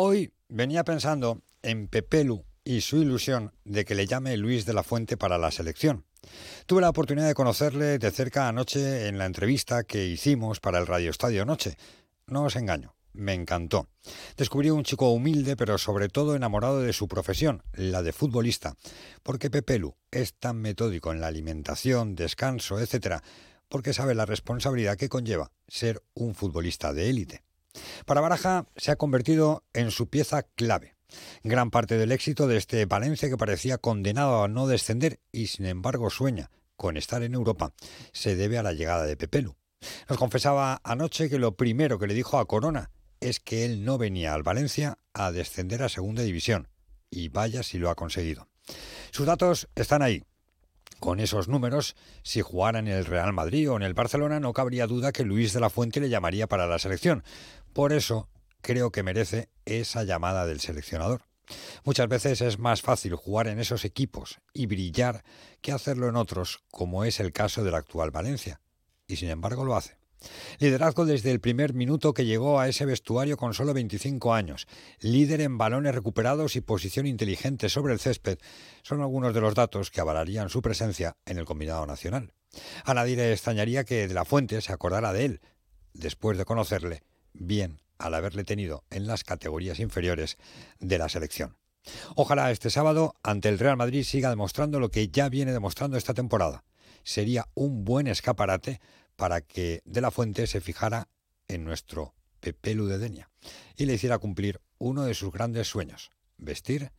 Hoy venía pensando en Pepelu y su ilusión de que le llame Luis de la Fuente para la selección. Tuve la oportunidad de conocerle de cerca anoche en la entrevista que hicimos para el Radio Estadio Noche. No os engaño, me encantó. Descubrí un chico humilde, pero sobre todo enamorado de su profesión, la de futbolista, porque Pepelu es tan metódico en la alimentación, descanso, etc., porque sabe la responsabilidad que conlleva ser un futbolista de élite. Para Baraja se ha convertido en su pieza clave. Gran parte del éxito de este Valencia que parecía condenado a no descender y sin embargo sueña con estar en Europa se debe a la llegada de Pepelu. Nos confesaba anoche que lo primero que le dijo a Corona es que él no venía al Valencia a descender a segunda división y vaya si lo ha conseguido. Sus datos están ahí, con esos números, si jugara en el Real Madrid o en el Barcelona, no cabría duda que Luis de la Fuente le llamaría para la selección. Por eso creo que merece esa llamada del seleccionador. Muchas veces es más fácil jugar en esos equipos y brillar que hacerlo en otros, como es el caso del actual Valencia. Y sin embargo lo hace. Liderazgo desde el primer minuto que llegó a ese vestuario con solo 25 años. Líder en balones recuperados y posición inteligente sobre el césped son algunos de los datos que avalarían su presencia en el combinado nacional. A nadie le extrañaría que de la Fuente se acordara de él, después de conocerle bien al haberle tenido en las categorías inferiores de la selección. Ojalá este sábado ante el Real Madrid siga demostrando lo que ya viene demostrando esta temporada. Sería un buen escaparate para que De la Fuente se fijara en nuestro Pepelu de Denia y le hiciera cumplir uno de sus grandes sueños, vestir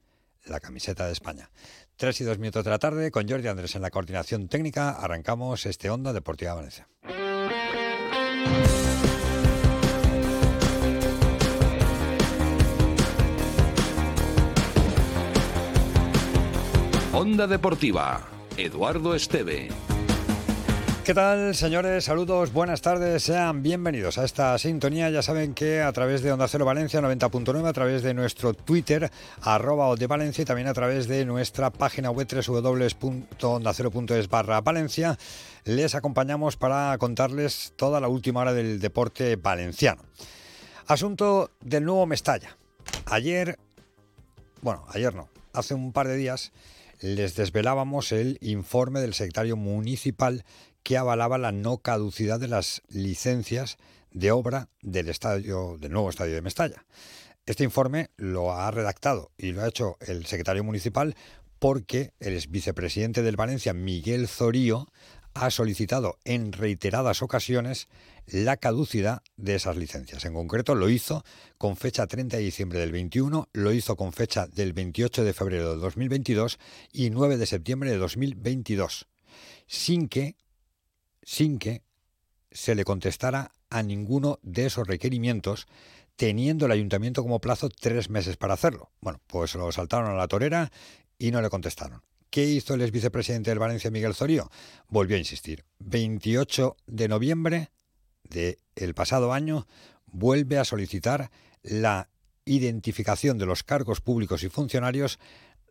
la camiseta de España. Tres y dos minutos de la tarde, con Jordi Andrés en la coordinación técnica, arrancamos este Onda Deportiva Valencia. Onda Deportiva, Eduardo Esteve. ¿Qué tal, señores? Saludos, buenas tardes, sean bienvenidos a esta sintonía. Ya saben que a través de Onda Cero Valencia 90.9, a través de nuestro Twitter, arroba de Valencia y también a través de nuestra página web www.ondacero.es barra Valencia, les acompañamos para contarles toda la última hora del deporte valenciano. Asunto del nuevo Mestalla. Ayer, bueno, ayer no, hace un par de días les desvelábamos el informe del secretario municipal que avalaba la no caducidad de las licencias de obra del estadio del nuevo estadio de Mestalla. Este informe lo ha redactado y lo ha hecho el secretario municipal porque el vicepresidente del Valencia, Miguel Zorío, ha solicitado en reiteradas ocasiones la caducidad de esas licencias. En concreto lo hizo con fecha 30 de diciembre del 21, lo hizo con fecha del 28 de febrero de 2022 y 9 de septiembre de 2022, sin que sin que se le contestara a ninguno de esos requerimientos, teniendo el ayuntamiento como plazo tres meses para hacerlo. Bueno, pues lo saltaron a la torera y no le contestaron. ¿Qué hizo el ex vicepresidente del Valencia, Miguel Zorío? Volvió a insistir. 28 de noviembre del pasado año vuelve a solicitar la identificación de los cargos públicos y funcionarios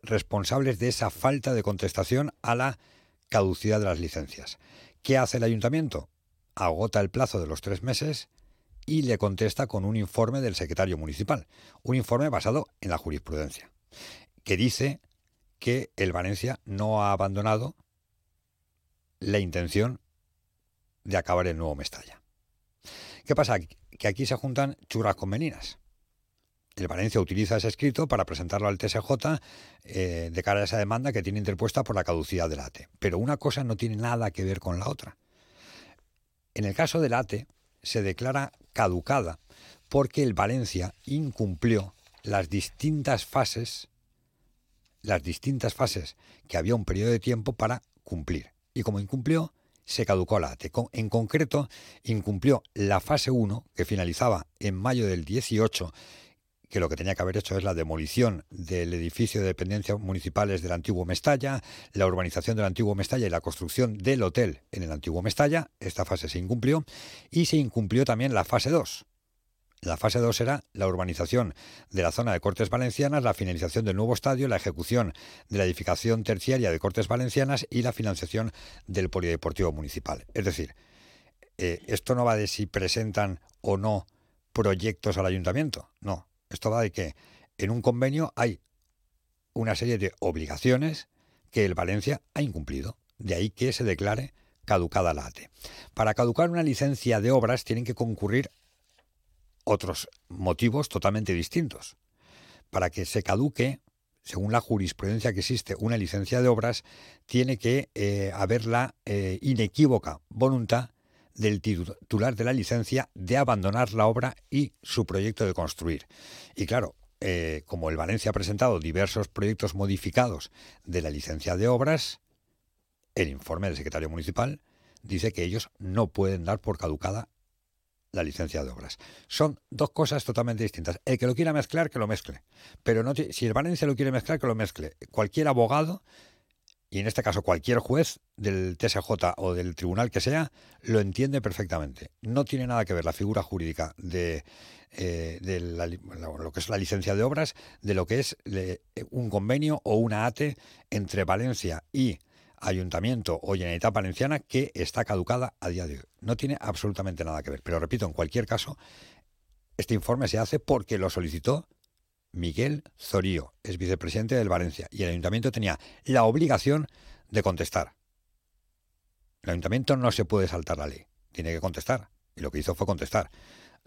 responsables de esa falta de contestación a la caducidad de las licencias. ¿Qué hace el ayuntamiento? Agota el plazo de los tres meses y le contesta con un informe del secretario municipal, un informe basado en la jurisprudencia, que dice que el Valencia no ha abandonado la intención de acabar el nuevo Mestalla. ¿Qué pasa? Que aquí se juntan churras con meninas. El Valencia utiliza ese escrito para presentarlo al TSJ eh, de cara a esa demanda que tiene interpuesta por la caducidad del ATE. Pero una cosa no tiene nada que ver con la otra. En el caso del ATE se declara caducada porque el Valencia incumplió las distintas fases, las distintas fases que había un periodo de tiempo para cumplir. Y como incumplió, se caducó la ATE. En concreto, incumplió la fase 1, que finalizaba en mayo del 18 que lo que tenía que haber hecho es la demolición del edificio de dependencias municipales del antiguo Mestalla, la urbanización del antiguo Mestalla y la construcción del hotel en el antiguo Mestalla. Esta fase se incumplió y se incumplió también la fase 2. La fase 2 era la urbanización de la zona de Cortes Valencianas, la finalización del nuevo estadio, la ejecución de la edificación terciaria de Cortes Valencianas y la financiación del polideportivo municipal. Es decir, eh, esto no va de si presentan o no proyectos al ayuntamiento, no Esto va de que en un convenio hay una serie de obligaciones que el Valencia ha incumplido. De ahí que se declare caducada la ATE. Para caducar una licencia de obras tienen que concurrir otros motivos totalmente distintos. Para que se caduque, según la jurisprudencia que existe, una licencia de obras, tiene que eh, haber la eh, inequívoca voluntad del titular de la licencia de abandonar la obra y su proyecto de construir. Y claro, eh, como el Valencia ha presentado diversos proyectos modificados de la licencia de obras, el informe del secretario municipal dice que ellos no pueden dar por caducada la licencia de obras. Son dos cosas totalmente distintas. El que lo quiera mezclar, que lo mezcle. Pero no si el Valencia lo quiere mezclar, que lo mezcle. Cualquier abogado, y en este caso cualquier juez del TSJ o del tribunal que sea, lo entiende perfectamente. No tiene nada que ver la figura jurídica de, eh, lo que es la licencia de obras de lo que es un convenio o una ATE entre Valencia y ayuntamiento o Generalitat Valenciana que está caducada a día de hoy. No tiene absolutamente nada que ver. Pero repito, en cualquier caso, este informe se hace porque lo solicitó Miguel Zorío, es vicepresidente del Valencia, y el ayuntamiento tenía la obligación de contestar. El ayuntamiento no se puede saltar la ley, tiene que contestar. Y lo que hizo fue contestar.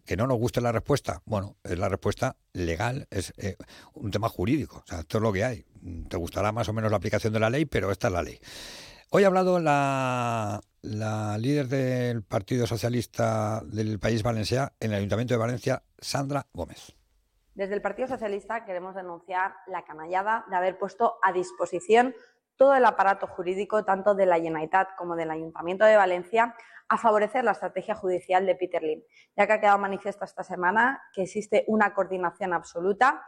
Que no nos guste la respuesta, bueno, es la respuesta legal, es eh, un tema jurídico. O sea, esto es lo que hay. Te gustará más o menos la aplicación de la ley, pero esta es la ley. Hoy ha hablado la, la líder del Partido Socialista del País Valenciano en el Ayuntamiento de Valencia, Sandra Gómez. Desde el Partido Socialista queremos denunciar la canallada de haber puesto a disposición todo el aparato jurídico, tanto de la Generalitat como del Ayuntamiento de Valencia, a favorecer la estrategia judicial de Peter Lim, ya que ha quedado manifiesto esta semana que existe una coordinación absoluta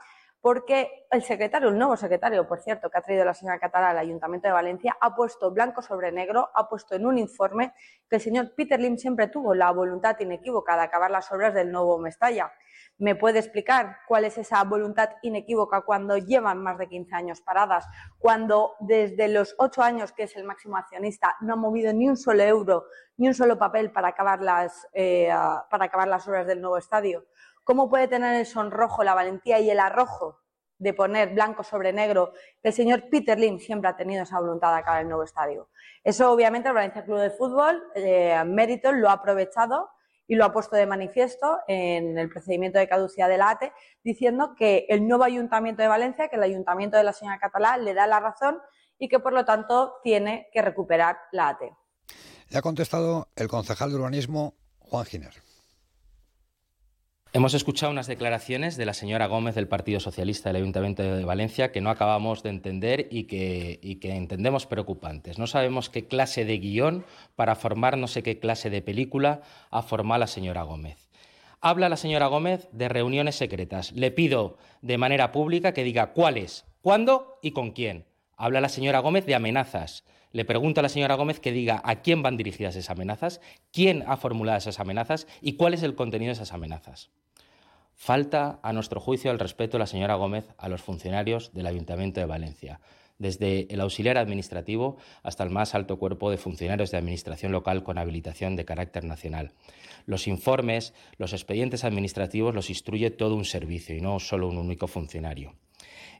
porque el secretario, el nuevo secretario, por cierto, que ha traído la señora Catalá al Ayuntamiento de Valencia, ha puesto blanco sobre negro, ha puesto en un informe que el señor Peter Lim siempre tuvo la voluntad inequívoca de acabar las obras del nuevo Mestalla. ¿Me puede explicar cuál es esa voluntad inequívoca cuando llevan más de 15 años paradas, cuando desde los ocho años que es el máximo accionista no ha movido ni un solo euro, ni un solo papel para acabar las, eh, para acabar las obras del nuevo estadio? ¿Cómo puede tener el sonrojo, la valentía y el arrojo de poner blanco sobre negro el señor Peter Lim siempre ha tenido esa voluntad de acabar el nuevo estadio? Eso, obviamente, el Valencia Club de Fútbol, eh, mérito, lo ha aprovechado y lo ha puesto de manifiesto en el procedimiento de caducidad de la ATE, diciendo que el nuevo Ayuntamiento de Valencia, que el Ayuntamiento de la señora Catalá, le da la razón y que, por lo tanto, tiene que recuperar la ATE. Le ha contestado el concejal de urbanismo, Juan Giner. Hemos escuchado unas declaraciones de la señora Gómez del Partido Socialista del Ayuntamiento de Valencia que no acabamos de entender y que, entendemos preocupantes. No sabemos qué clase de guion para formar no sé qué clase de película ha formado la señora Gómez. Habla la señora Gómez de reuniones secretas. Le pido de manera pública que diga cuáles, cuándo y con quién. Habla la señora Gómez de amenazas. Le pregunto a la señora Gómez que diga a quién van dirigidas esas amenazas, quién ha formulado esas amenazas y cuál es el contenido de esas amenazas. Falta, a nuestro juicio, el respeto de la señora Gómez a los funcionarios del Ayuntamiento de Valencia, desde el auxiliar administrativo hasta el más alto cuerpo de funcionarios de administración local con habilitación de carácter nacional. Los informes, los expedientes administrativos los instruye todo un servicio y no solo un único funcionario.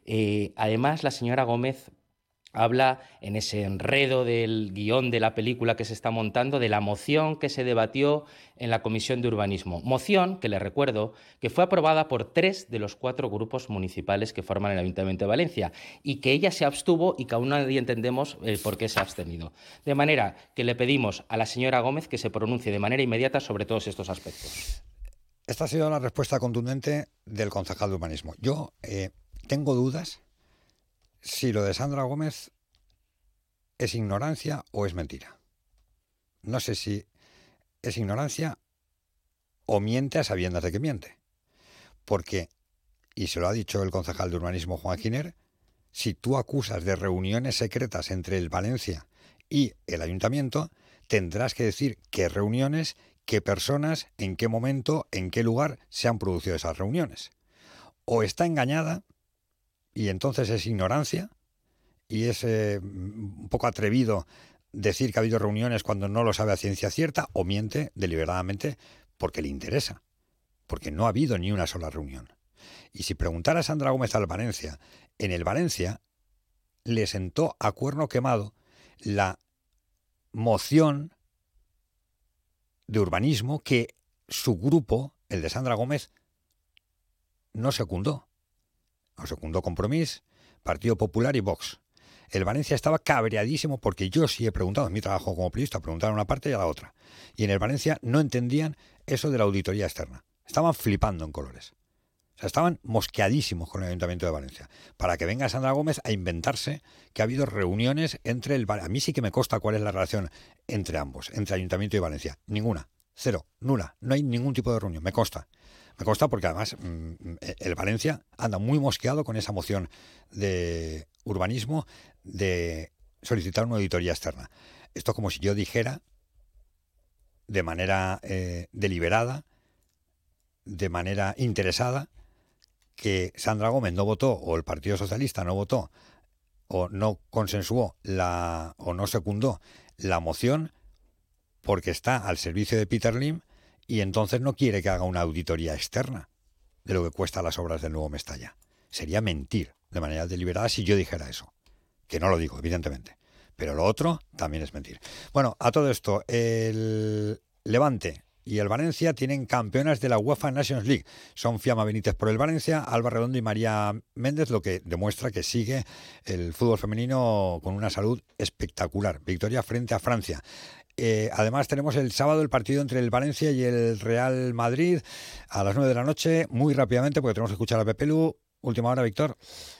Eh, además, la señora Gómez habla en ese enredo del guion de la película que se está montando de la moción que se debatió en la Comisión de Urbanismo. Moción que le recuerdo que fue aprobada por tres de los cuatro grupos municipales que forman el Ayuntamiento de Valencia y que ella se abstuvo y que aún nadie entendemos eh, por qué se ha abstenido. De manera que le pedimos a la señora Gómez que se pronuncie de manera inmediata sobre todos estos aspectos. Esta ha sido la respuesta contundente del concejal de urbanismo. Yo eh, tengo dudas si lo de Sandra Gómez es ignorancia o es mentira. No sé si es ignorancia o miente a sabiendas de que miente. Porque, y se lo ha dicho el concejal de urbanismo Juan Quiner, si tú acusas de reuniones secretas entre el Valencia y el ayuntamiento, tendrás que decir qué reuniones, qué personas, en qué momento, en qué lugar se han producido esas reuniones. O está engañada y entonces es ignorancia y es eh, un poco atrevido decir que ha habido reuniones cuando no lo sabe a ciencia cierta o miente deliberadamente porque le interesa, porque no ha habido ni una sola reunión. Y si preguntara a Sandra Gómez al Valencia, en el Valencia le sentó a cuerno quemado la moción de urbanismo que su grupo, el de Sandra Gómez, no secundó. No secundó Compromís, Partido Popular y Vox. El Valencia estaba cabreadísimo porque yo sí he preguntado, en mi trabajo como periodista, preguntar una parte y a la otra. Y en el Valencia no entendían eso de la auditoría externa. Estaban flipando en colores. O sea, estaban mosqueadísimos con el Ayuntamiento de Valencia. Para que venga Sandra Gómez a inventarse que ha habido reuniones entre el... A mí sí que me consta cuál es la relación entre ambos, entre Ayuntamiento y Valencia. Ninguna. Cero. Nula. No hay ningún tipo de reunión. Me consta. Me consta porque además mm, el Valencia anda muy mosqueado con esa moción de urbanismo de solicitar una auditoría externa. Esto es como si yo dijera de manera eh, deliberada, de manera interesada, que Sandra Gómez no votó o el Partido Socialista no votó o no consensuó la o no secundó la moción porque está al servicio de Peter Lim y entonces no quiere que haga una auditoría externa de lo que cuesta las obras del nuevo Mestalla. Sería mentir de manera deliberada si yo dijera eso. Que no lo digo, evidentemente. Pero lo otro también es mentir. Bueno, a todo esto, el Levante y el Valencia tienen campeonas de la UEFA Nations League. Son Fiamma Benítez por el Valencia, Alba Redondo y María Méndez, lo que demuestra que sigue el fútbol femenino con una salud espectacular. Victoria frente a Francia. Eh, además tenemos el sábado el partido entre el Valencia y el Real Madrid a las 9 de la noche, muy rápidamente porque tenemos que escuchar a Pepelu. Última hora, Víctor.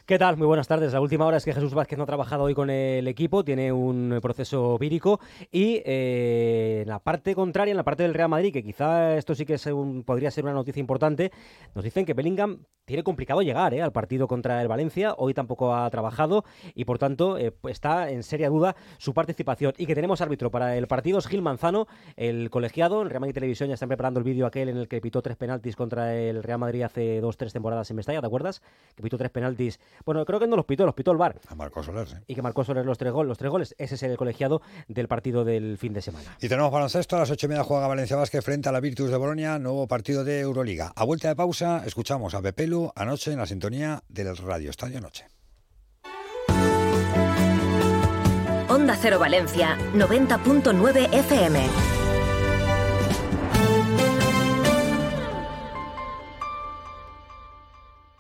¿Qué tal? Muy buenas tardes. La última hora es que Jesús Vázquez no ha trabajado hoy con el equipo, tiene un proceso vírico y eh, en la parte contraria, en la parte del Real Madrid, que quizá esto sí que podría ser una noticia importante, nos dicen que Bellingham tiene complicado llegar eh, al partido contra el Valencia, hoy tampoco ha trabajado y por tanto eh, está en seria duda su participación y que tenemos árbitro para el partido es Gil Manzano, el colegiado, en Real Madrid Televisión ya están preparando el vídeo aquel en el que pitó tres penaltis contra el Real Madrid hace dos, tres temporadas en Mestalla, ¿te acuerdas? Que pitó tres penaltis bueno, creo que no los pitó, los pitó el bar. A Marcos Soler, sí. Y que Marcos Soler los tres, goles, los tres goles. Ese es el colegiado del partido del fin de semana. Y tenemos baloncesto. A las ocho y media juega Valencia Vázquez frente a la Virtus de Bolonia. Nuevo partido de Euroliga. A vuelta de pausa, escuchamos a Pepelu anoche en la sintonía del Radio Estadio Noche. Onda Cero Valencia, 90.9 FM.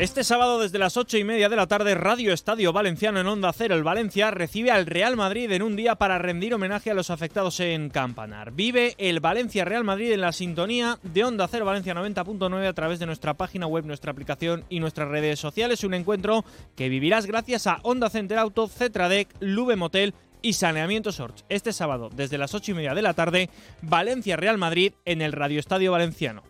Este sábado desde las ocho y media de la tarde, Radio Estadio Valenciano en Onda Cero, el Valencia recibe al Real Madrid en un día para rendir homenaje a los afectados en Campanar. Vive el Valencia Real Madrid en la sintonía de Onda Cero Valencia 90.9 a través de nuestra página web, nuestra aplicación y nuestras redes sociales. Un encuentro que vivirás gracias a Onda Center Auto, Cetradec, Lube Motel y Saneamiento Sorts. Este sábado desde las ocho y media de la tarde, Valencia Real Madrid en el Radio Estadio Valenciano.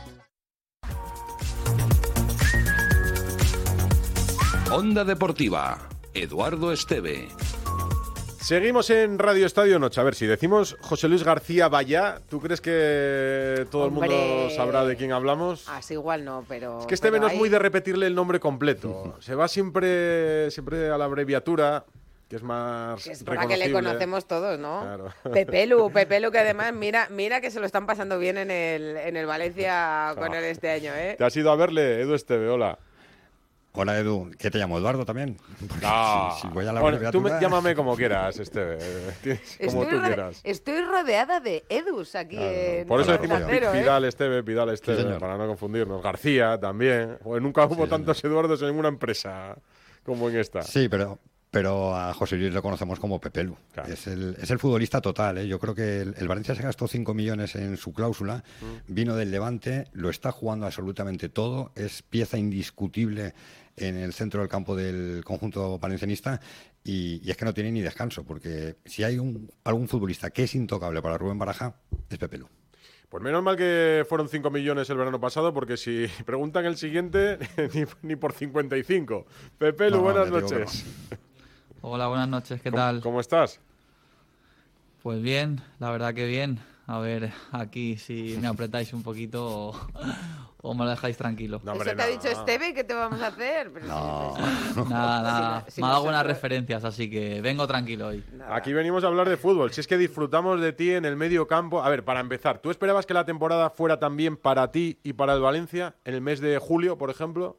Onda Deportiva, Eduardo Esteve. Seguimos en Radio Estadio Noche. A ver, si decimos José Luis García Vaya, ¿tú crees que todo el mundo sabrá de quién hablamos? Así igual no, pero. Es que este no es muy de repetirle el nombre completo. Se va siempre, siempre a la abreviatura que es más que es para que le conocemos todos, ¿no? Claro. Pepelu, Pepelu que además mira, mira que se lo están pasando bien en el, en el Valencia con él este año, ¿eh? Te has ido a verle, Edu Esteve, hola. Hola Edu, ¿qué te llamo? ¿Eduardo también? No. Si, voy a la bueno, tú me, llámame como quieras, este, como tú quieras. Estoy rodeada de Edus aquí en Por eso decimos Pidal, Esteve, Pidal, Esteve, para no confundirnos. García también. nunca hubo tantos Eduardos en ninguna empresa como en esta. Sí, pero pero a José Luis lo conocemos como Pepelu. Es, el, es el futbolista total. ¿eh? Yo creo que el, Valencia se gastó 5 millones en su cláusula, mm. vino del Levante, lo está jugando absolutamente todo, es pieza indiscutible en el centro del campo del conjunto valencianista y, es que no tiene ni descanso, porque si hay un, algún futbolista que es intocable para Rubén Baraja, es Pepelu. Pues menos mal que fueron 5 millones el verano pasado, porque si preguntan el siguiente, ni, por 55. Pepelu, buenas noches. Hola, buenas noches, ¿qué tal? ¿Cómo estás? Pues bien, la verdad que bien. A ver, aquí si me apretáis un poquito o, me lo dejáis tranquilo. No, ¿Eso te ha dicho Esteve? ¿Qué te vamos a hacer? no. Nada, nada. me ha dado buenas referencias, así que vengo tranquilo hoy. Aquí venimos a hablar de fútbol. Si es que disfrutamos de ti en el medio campo. A ver, para empezar, ¿tú esperabas que la temporada fuera también para ti y para el Valencia en el mes de julio, por ejemplo?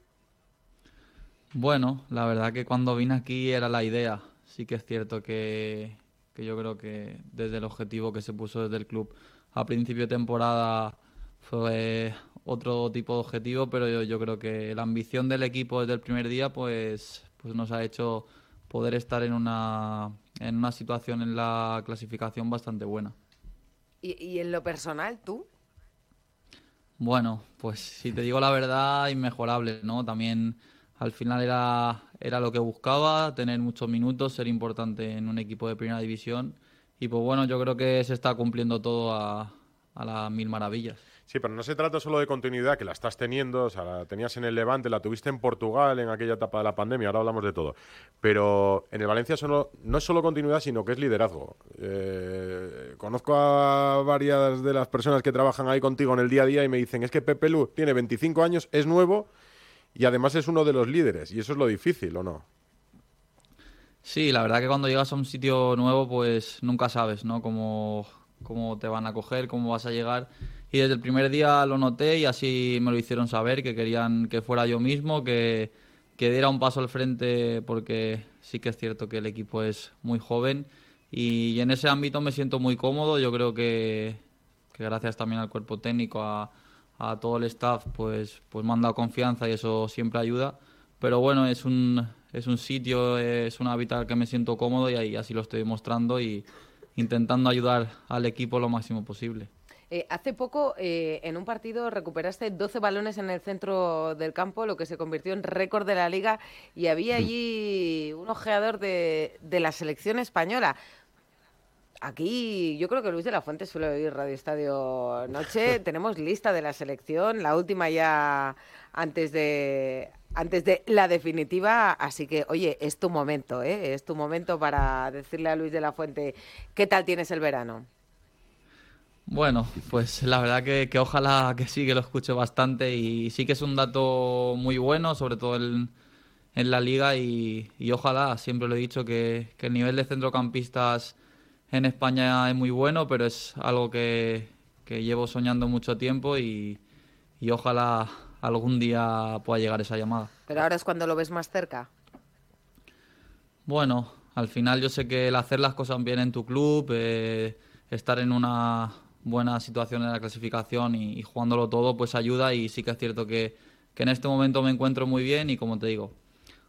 Bueno, la verdad que cuando vine aquí era la idea. Sí que es cierto que, yo creo que desde el objetivo que se puso desde el club a principio de temporada fue otro tipo de objetivo, pero yo, creo que la ambición del equipo desde el primer día pues, pues nos ha hecho poder estar en una, en una situación en la clasificación bastante buena. ¿Y, ¿Y, en lo personal, tú? Bueno, pues si te digo la verdad, inmejorable, ¿no? También al final era, era lo que buscaba, tener muchos minutos, ser importante en un equipo de primera división. Y pues bueno, yo creo que se está cumpliendo todo a, a las mil maravillas. Sí, pero no se trata solo de continuidad, que la estás teniendo, o sea, la tenías en el Levante, la tuviste en Portugal en aquella etapa de la pandemia, ahora hablamos de todo. Pero en el Valencia solo, no es solo continuidad, sino que es liderazgo. Eh, conozco a varias de las personas que trabajan ahí contigo en el día a día y me dicen, es que Pepe Lu tiene 25 años, es nuevo y además es uno de los líderes, y eso es lo difícil, ¿o no? Sí, la verdad que cuando llegas a un sitio nuevo, pues nunca sabes, ¿no? Cómo, cómo te van a coger, cómo vas a llegar. Y desde el primer día lo noté y así me lo hicieron saber, que querían que fuera yo mismo, que, que diera un paso al frente, porque sí que es cierto que el equipo es muy joven. Y en ese ámbito me siento muy cómodo. Yo creo que, gracias también al cuerpo técnico, a, a todo el staff, pues, pues me han dado confianza y eso siempre ayuda. Pero bueno, es un, es un sitio, es un hábitat que me siento cómodo y así lo estoy demostrando y intentando ayudar al equipo lo máximo posible. Eh, hace poco, eh, en un partido, recuperaste 12 balones en el centro del campo, lo que se convirtió en récord de la liga, y había allí un ojeador de, de la selección española. Aquí yo creo que Luis de la Fuente suele oír Radio Estadio Noche. Tenemos lista de la selección, la última ya antes de antes de la definitiva, así que oye, es tu momento, ¿eh? es tu momento para decirle a Luis de la Fuente qué tal tienes el verano. Bueno, pues la verdad que, ojalá que sí, que lo escuche bastante y sí que es un dato muy bueno, sobre todo en, la liga y, ojalá, siempre lo he dicho, que, que el nivel de centrocampistas en España es muy bueno, pero es algo que, llevo soñando mucho tiempo y, ojalá algún día pueda llegar esa llamada. Pero ahora es cuando lo ves más cerca. Bueno, al final yo sé que el hacer las cosas bien en tu club, eh, estar en una buena situación en la clasificación y, jugándolo todo, pues ayuda y sí que es cierto que, que en este momento me encuentro muy bien y como te digo,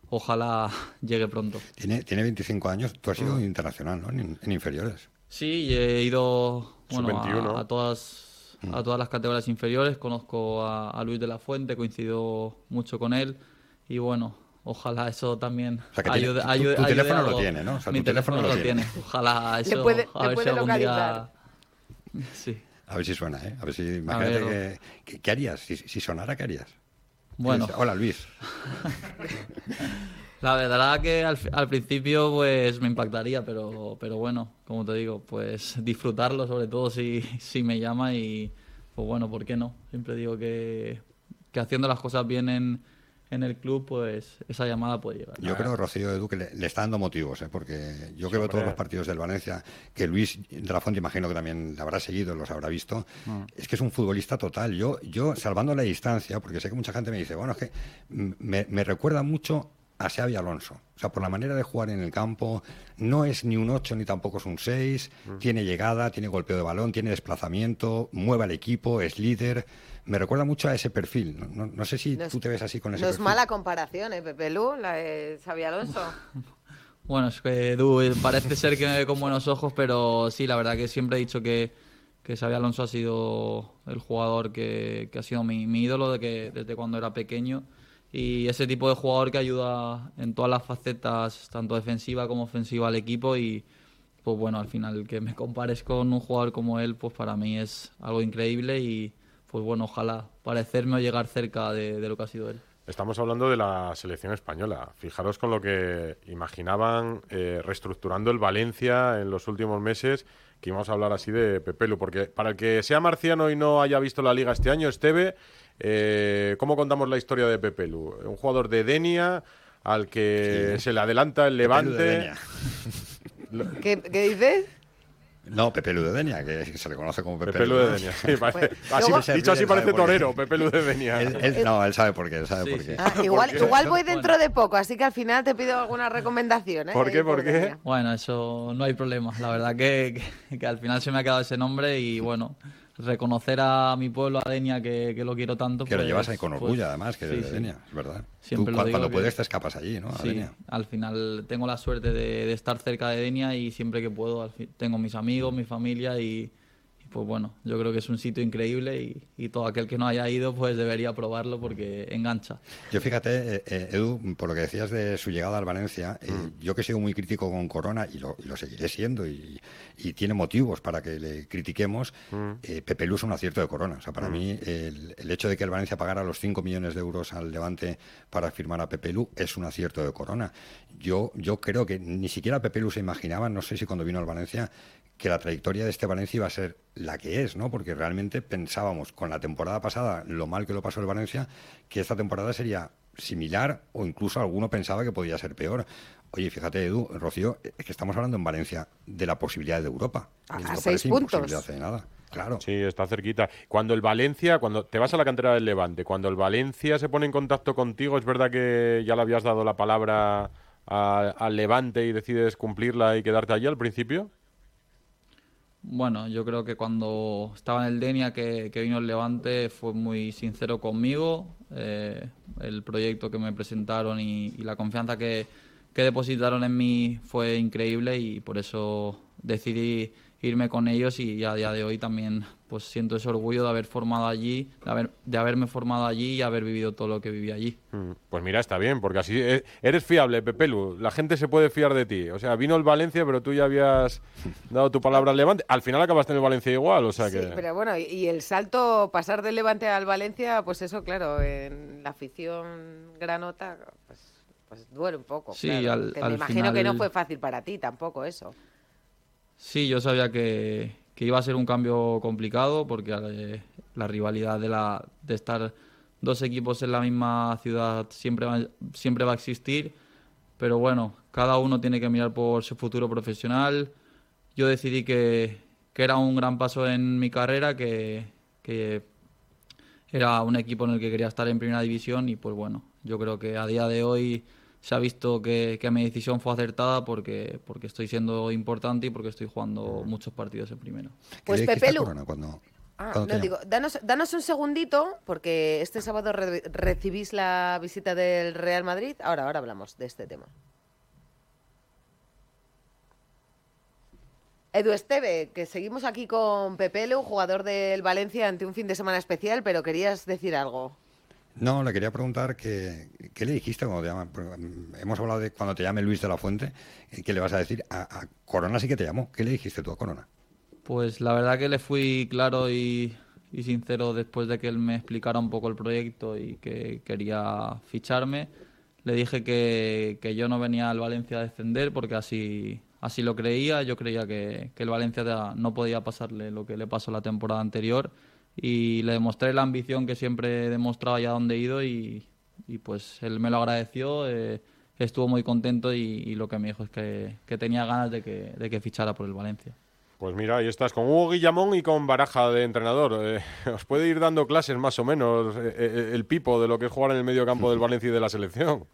ojalá llegue pronto. Tiene, tiene 25 años, tú has sido internacional, ¿no? En, inferiores. Sí, he ido bueno, a, todas a mm. todas las categorías inferiores, conozco a, Luis de la Fuente, coincido mucho con él y bueno, ojalá eso también ayude, ayude, tu, teléfono lo tiene, ¿no? mi teléfono, lo tiene. Ojalá eso, a ver si algún día... Sí. A ver si suena, ¿eh? A ver si, imagínate que, ¿qué harías? Si, si sonara, ¿qué harías? Bueno. Hola, Luis. La verdad que al, principio pues me impactaría, pero, pero bueno, como te digo, pues disfrutarlo sobre todo si, si me llama y pues bueno, ¿por qué no? Siempre digo que, que haciendo las cosas bien en, en el club, pues esa llamada puede llegar. Yo creo, Rocío Edu, que le, está dando motivos, ¿eh? porque yo creo todos los partidos del Valencia, que Luis de la Fuente imagino que también habrá seguido, los habrá visto, mm. es que es un futbolista total. Yo, yo, salvando la distancia, porque sé que mucha gente me dice, bueno, es que me, me recuerda mucho a Xavi Alonso. O sea, por la manera de jugar en el campo, no es ni un 8 ni tampoco es un 6, mm. tiene llegada, tiene golpeo de balón, tiene desplazamiento, mueve al equipo, es líder. Me recuerda mucho a ese perfil. No, sé si tú te ves así con ese perfil. No es mala comparación, ¿eh, Pepe Lu, la de Xavi Alonso? bueno, es que Edu eh, parece ser que me ve con buenos ojos, pero sí, la verdad que siempre he dicho que, que Xavi Alonso ha sido el jugador que, ha sido mi, mi ídolo de que, desde cuando era pequeño y ese tipo de jugador que ayuda en todas las facetas, tanto defensiva como ofensiva al equipo y pues bueno, al final que me compares con un jugador como él, pues para mí es algo increíble y pues bueno, ojalá parecerme o llegar cerca de, lo que ha sido él. Estamos hablando de la selección española. Fijaros con lo que imaginaban eh, reestructurando el Valencia en los últimos meses, que íbamos a hablar así de Pepelu, porque para el que sea marciano y no haya visto la liga este año, Esteve, eh, ¿Cómo contamos la historia de Pepe Lu? Un jugador de Denia al que se le adelanta el Levante. ¿Qué, ¿Qué dices? No, Pepe Ludedenia, que se le conoce como Pepe, Pepe Ludedenia. Sí, así, dicho así parece torero, Pepe Ludedenia. Él, no, él sabe por qué, él sabe por qué. Ah, igual, igual voy dentro de poco, así que al final te pido alguna recomendación. ¿eh? ¿Por qué? ¿Por qué? Bueno, eso no hay problema. La verdad que, que al final se me ha quedado ese nombre y bueno reconocer a mi pueblo, a Denia, que, lo quiero tanto. Que lo llevas ahí con pues, orgullo, además, que es de Denia, es verdad. Siempre cuando puedes te escapas allí, ¿no? sí, al final tengo la suerte de, de, estar cerca de Denia y siempre que puedo tengo mis amigos, mi familia y, pues bueno, yo creo que es un sitio increíble y, todo aquel que no haya ido pues debería probarlo porque engancha. Yo fíjate, eh, eh, Edu, por lo que decías de su llegada al Valencia, eh, mm. yo que he sido muy crítico con Corona y lo, seguiré siendo y, tiene motivos para que le critiquemos, mm. Pepe Lu es un acierto de Corona. O sea, para mm. mí el, hecho de que el Valencia pagara los 5 millones de euros al Levante para firmar a Pepe Lu es un acierto de Corona. Yo, yo creo que ni siquiera Pepe Lu se imaginaba, no sé si cuando vino al Valencia, que la trayectoria de este Valencia iba a ser la que es, ¿no? Porque realmente pensábamos con la temporada pasada, lo mal que lo pasó el Valencia, que esta temporada sería similar o incluso alguno pensaba que podía ser peor. Oye, fíjate, Edu, Rocío, es que estamos hablando en Valencia de la posibilidad de Europa. A, a seis puntos. De nada. Claro. Sí, está cerquita. Cuando el Valencia, cuando te vas a la cantera del Levante, cuando el Valencia se pone en contacto contigo, es verdad que ya le habías dado la palabra al Levante y decides cumplirla y quedarte allí al principio. Bueno, yo creo que cuando estaba en el Denia, que, vino el Levante, fue muy sincero conmigo. Eh, el proyecto que me presentaron y, la confianza que, que, depositaron en mí fue increíble y por eso decidí irme con ellos y a día de hoy también pues siento ese orgullo de haber formado allí, de, haber, de haberme formado allí y haber vivido todo lo que viví allí. Mm, pues mira, está bien, porque así e, eres fiable, Pepelu, la gente se puede fiar de ti. O sea, vino el Valencia, pero tú ya habías dado tu palabra al Levante. Al final acabaste en el Valencia igual, o sea que... Sí, pero bueno, y el salto, pasar del Levante al Valencia, pues eso, claro, en la afición granota, pues, pues duele un poco. Sí, al, me imagino que no fue fácil para ti tampoco eso. Sí, yo sabía que, iba a ser un cambio complicado porque eh, la rivalidad de, la, de estar dos equipos en la misma ciudad siempre va, siempre va a existir, pero bueno, cada uno tiene que mirar por su futuro profesional. Yo decidí que, era un gran paso en mi carrera, que, que era un equipo en el que quería estar en primera división y pues bueno, yo creo que a día de hoy se ha visto que, mi decisión fue acertada porque, porque estoy siendo importante y porque estoy jugando muchos partidos en primero. Pues Pepe Lu. Ah, no, digo, danos, danos, un segundito, porque este sábado recibís la visita del Real Madrid. Ahora, ahora hablamos de este tema. Edu Esteve, que seguimos aquí con Pepe Lu, jugador del Valencia ante un fin de semana especial, pero querías decir algo. No, le quería preguntar que, qué le dijiste cuando te llama. Mm, hemos hablado de cuando te llame Luis de la Fuente, eh, ¿qué le vas a decir? A, Corona sí que te llamó. ¿Qué le dijiste tú a Corona? Pues la verdad que le fui claro y, sincero después de que él me explicara un poco el proyecto y que quería ficharme. Le dije que, yo no venía al Valencia a defender porque así, así lo creía. Yo creía que, que el Valencia no podía pasarle lo que le pasó la temporada anterior y le demostré la ambición que siempre he demostrado allá donde he ido y, y pues él me lo agradeció, eh, estuvo muy contento y, lo que me dijo es que, que tenía ganas de que, de que fichara por el Valencia. Pues mira, ahí estás con Hugo Guillamón y con Baraja de entrenador. Eh, os puede ir dando clases más o menos eh, eh, el pipo de lo que es jugar en el medio campo del Valencia y de la selección.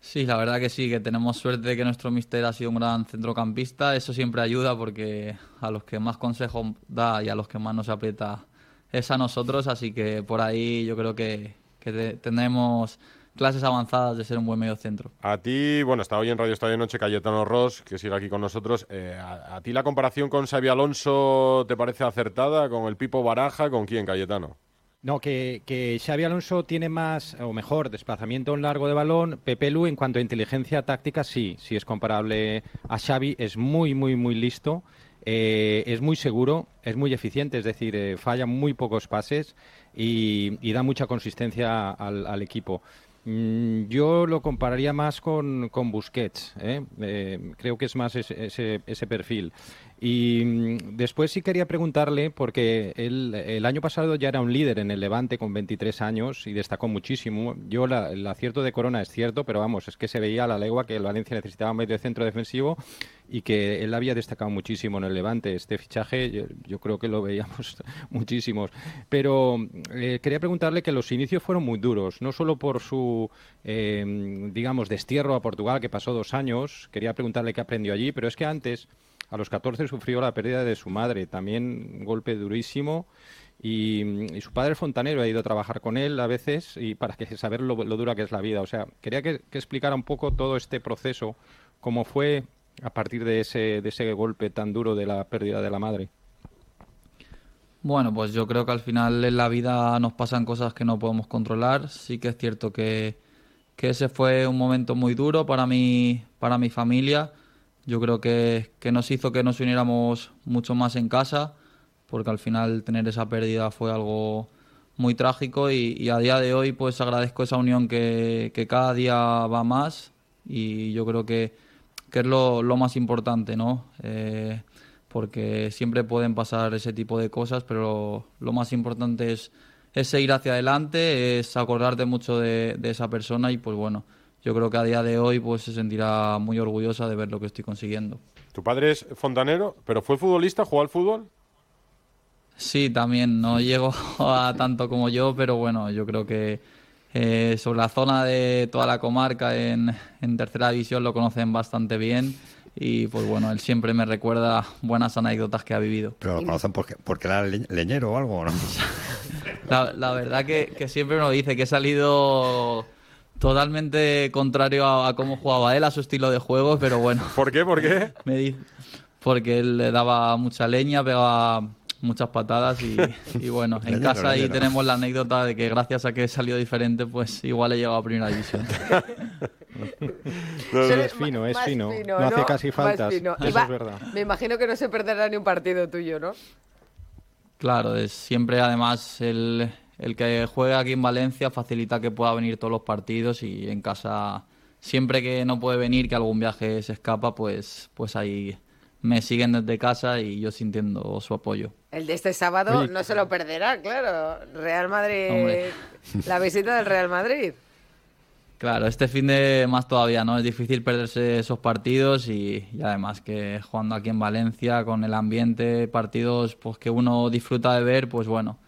Sí, la verdad que sí, que tenemos suerte de que nuestro mister ha sido un gran centrocampista. Eso siempre ayuda porque a los que más consejos da y a los que más nos aprieta es a nosotros. Así que por ahí yo creo que, que tendremos clases avanzadas de ser un buen medio centro. A ti, bueno, está hoy en Radio Estadio Noche Cayetano Ross, que sigue aquí con nosotros. Eh, a, ti la comparación con Xavi Alonso te parece acertada? ¿Con el Pipo Baraja? ¿Con quién, Cayetano? No, que, que, Xavi Alonso tiene más, o mejor, desplazamiento en largo de balón. Pepe Lu, en cuanto a inteligencia táctica, sí, sí es comparable a Xavi. Es muy, muy, muy listo. Eh, es muy seguro, es muy eficiente, es decir, eh, falla muy pocos pases y, da mucha consistencia al equipo. Mm, yo lo compararía más con, con Busquets. ¿eh? Eh, creo que es más ese, ese, perfil. Y mm, después sí quería preguntarle, porque él, el año pasado ya era un líder en el Levante con 23 años y destacó muchísimo. Yo el acierto de Corona es cierto, pero vamos, es que se veía a la legua que el Valencia necesitaba medio centro defensivo y que él había destacado muchísimo en el Levante. Este fichaje yo, creo que lo veíamos muchísimos. Pero eh, quería preguntarle que los inicios fueron muy duros, no solo por su, eh, digamos, destierro a Portugal, que pasó dos años. Quería preguntarle qué aprendió allí, pero es que antes, a los 14, sufrió la pérdida de su madre, también un golpe durísimo. Y, su padre fontanero ha ido a trabajar con él a veces y para que saber lo, dura que es la vida. O sea, quería que, explicara un poco todo este proceso, cómo fue a partir de ese, de ese golpe tan duro de la pérdida de la madre? Bueno, pues yo creo que al final en la vida nos pasan cosas que no podemos controlar. Sí que es cierto que, que ese fue un momento muy duro para mí, para mi familia. Yo creo que, que nos hizo que nos uniéramos mucho más en casa, porque al final tener esa pérdida fue algo muy trágico y, a día de hoy pues agradezco esa unión que, que cada día va más y yo creo que que es lo, más importante, ¿no? Eh, porque siempre pueden pasar ese tipo de cosas, pero lo más importante es, es seguir hacia adelante, es acordarte mucho de, esa persona y pues bueno, yo creo que a día de hoy pues se sentirá muy orgullosa de ver lo que estoy consiguiendo. ¿Tu padre es fontanero, pero fue futbolista, jugó al fútbol? Sí, también, no llego a tanto como yo, pero bueno, yo creo que eh, sobre la zona de toda la comarca en, tercera división lo conocen bastante bien y pues bueno, él siempre me recuerda buenas anécdotas que ha vivido. Pero lo conocen porque, porque era leñero o algo, ¿no? la, verdad que, siempre me lo dice, que he salido totalmente contrario a, cómo jugaba él, a su estilo de juego, pero bueno. ¿Por qué? ¿Por qué? Me dice, porque él le daba mucha leña, pegaba muchas patadas y, bueno, en casa ahí tenemos la anécdota de que gracias a que salió diferente, pues igual he llegado a primera división. es fino, es fino. No, hace casi faltas. Eso es verdad. Me imagino que no se perderá ni un partido tuyo, ¿no? Claro, es siempre además el, el que juega aquí en Valencia facilita que pueda venir todos los partidos y en casa siempre que no puede venir, que algún viaje se escapa, pues, pues ahí me siguen desde casa y yo sintiendo su apoyo. El de este sábado no se lo perderá, claro. Real Madrid, la visita del Real Madrid. Claro, este fin de más todavía, ¿no? Es difícil perderse esos partidos y, además que jugando aquí en Valencia con el ambiente, partidos pues que uno disfruta de ver, pues bueno,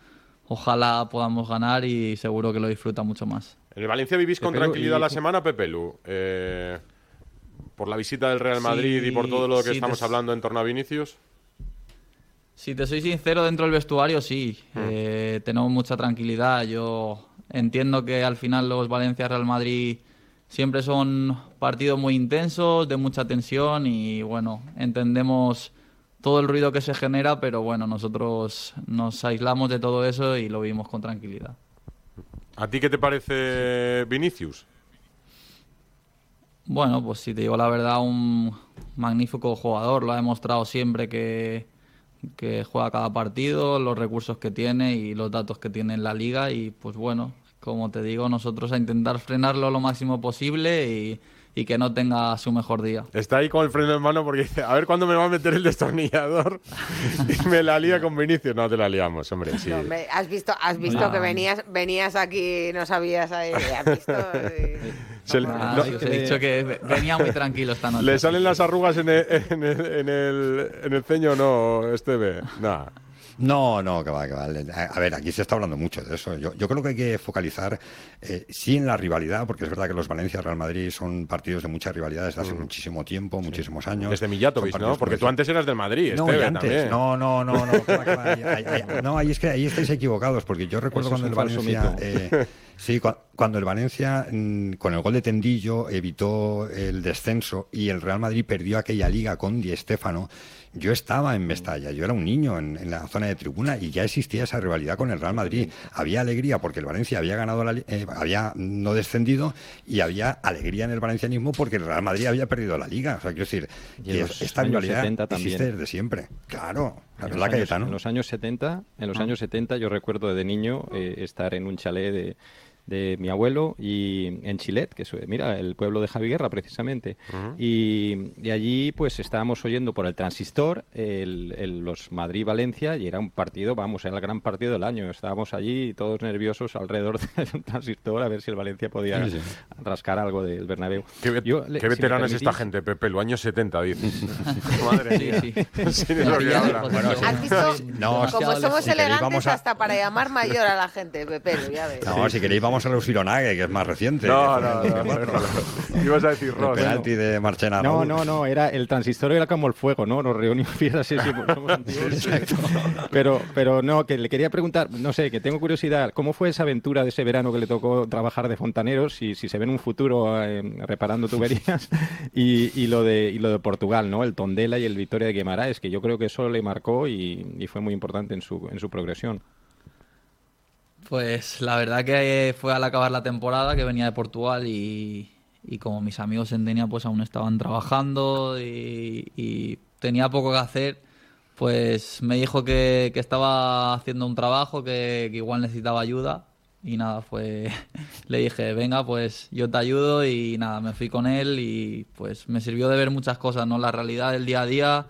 ojalá podamos ganar y seguro que lo disfruta mucho más. En el Valencia vivís con tranquilidad la semana, Pepe Lu. Eh, por la visita del Real Madrid y por todo lo que estamos hablando en torno a Vinicius? Si te soy sincero, dentro del vestuario sí, mm. eh, tenemos mucha tranquilidad. Yo entiendo que al final los Valencia-Real Madrid siempre son partidos muy intensos, de mucha tensión y bueno, entendemos todo el ruido que se genera, pero bueno, nosotros nos aislamos de todo eso y lo vimos con tranquilidad. ¿A ti qué te parece Vinicius? Bueno, pues si te digo la verdad, un magnífico jugador. Lo ha demostrado siempre que, que juega cada partido, los recursos que tiene y los datos que tiene en la liga. Y pues bueno, como te digo, nosotros a intentar frenarlo lo máximo posible y, y que no tenga su mejor día. Está ahí con el freno en mano porque dice, a ver cuándo me va a meter el destornillador y me la lía con Vinicius. No te la liamos, hombre. Sí. No, hombre, has visto, has visto que venías, venías aquí y no sabías ahí. Has visto. Se le- Ah, no- os he dicho que venía muy tranquilo esta noche. ¿Le salen las arrugas en el, en el, en el, en el ceño o no, Esteve? Nada. No, no, que va, que va. A ver, aquí se está hablando mucho de eso. Yo, yo creo que hay que focalizar, eh, sí, en la rivalidad, porque es verdad que los Valencia-Real Madrid son partidos de mucha rivalidad desde hace muchísimo tiempo, muchísimos años. Desde Mijatovic, Son ¿no? Porque tú antes eras del Madrid, no, Esteve, antes. también. No, no, no, no. que va, que va, ahí- ahí- ahí- no, ahí es que ahí estáis equivocados, porque yo recuerdo Eso es cuando el Valencia. eh, sí, cua- cuando el Valencia, mm, con el gol de Tendillo, evitó el descenso y el Real Madrid perdió aquella liga con Di Stéfano. Yo estaba en Mestalla, yo era un niño en, en la zona de tribuna y ya existía esa rivalidad con el Real Madrid. Había alegría porque el Valencia había ganado, la, eh, había no descendido y había alegría en el valencianismo porque el Real Madrid había perdido la liga. O sea, quiero decir, que esta rivalidad 70 existe desde siempre. Claro, la En verdad, los, años, Cayetano. en los años 70, en los Ah. años 70 yo recuerdo de niño eh, estar en un chalet de, de mi abuelo y en Chilet, que es, mira, el pueblo de Javi Guerra precisamente. y, y allí pues estábamos oyendo por el transistor el, el- los Madrid-Valencia y era un partido, vamos, era el gran partido del año. Estábamos allí todos nerviosos alrededor del transistor a ver si el Valencia podía Sí, sí. rascar algo del Bernabéu. Qué, Yo, le- qué si me veterano es esta gente, Pepe, los años 70, dices. Madre mía. sí. Sí. No, Como somos si queréis, elegantes a- hasta para llamar mayor a la gente, Pepe, ya ves. No, si queréis vamos a los Filonague, que es más reciente. No, no, el no, 2004. no. Ibas a decir El Ross. penalti de Marchena No, no, no, era el transistor era como el fuego, ¿no? Nos reunimos fieras así, sí, somos antiguos. Pero, pero no, que le quería preguntar, no sé, que tengo curiosidad, ¿cómo fue esa aventura de ese verano que le tocó trabajar de fontanero? Si, si se ve en un futuro eh, reparando tuberías y, y lo de y lo de Portugal, ¿no? El Tondela y el Victoria de Guimaraes, que yo creo que eso le marcó y, y fue muy importante en su en su progresión. Pues la verdad que fue al acabar la temporada que venía de Portugal y, como mis amigos en Denia pues aún estaban trabajando y, tenía poco que hacer, pues me dijo que, estaba haciendo un trabajo, que, igual necesitaba ayuda y nada, le dije, venga, pues yo te ayudo y nada, me fui con él y pues me sirvió de ver muchas cosas, ¿no? La realidad del día a día,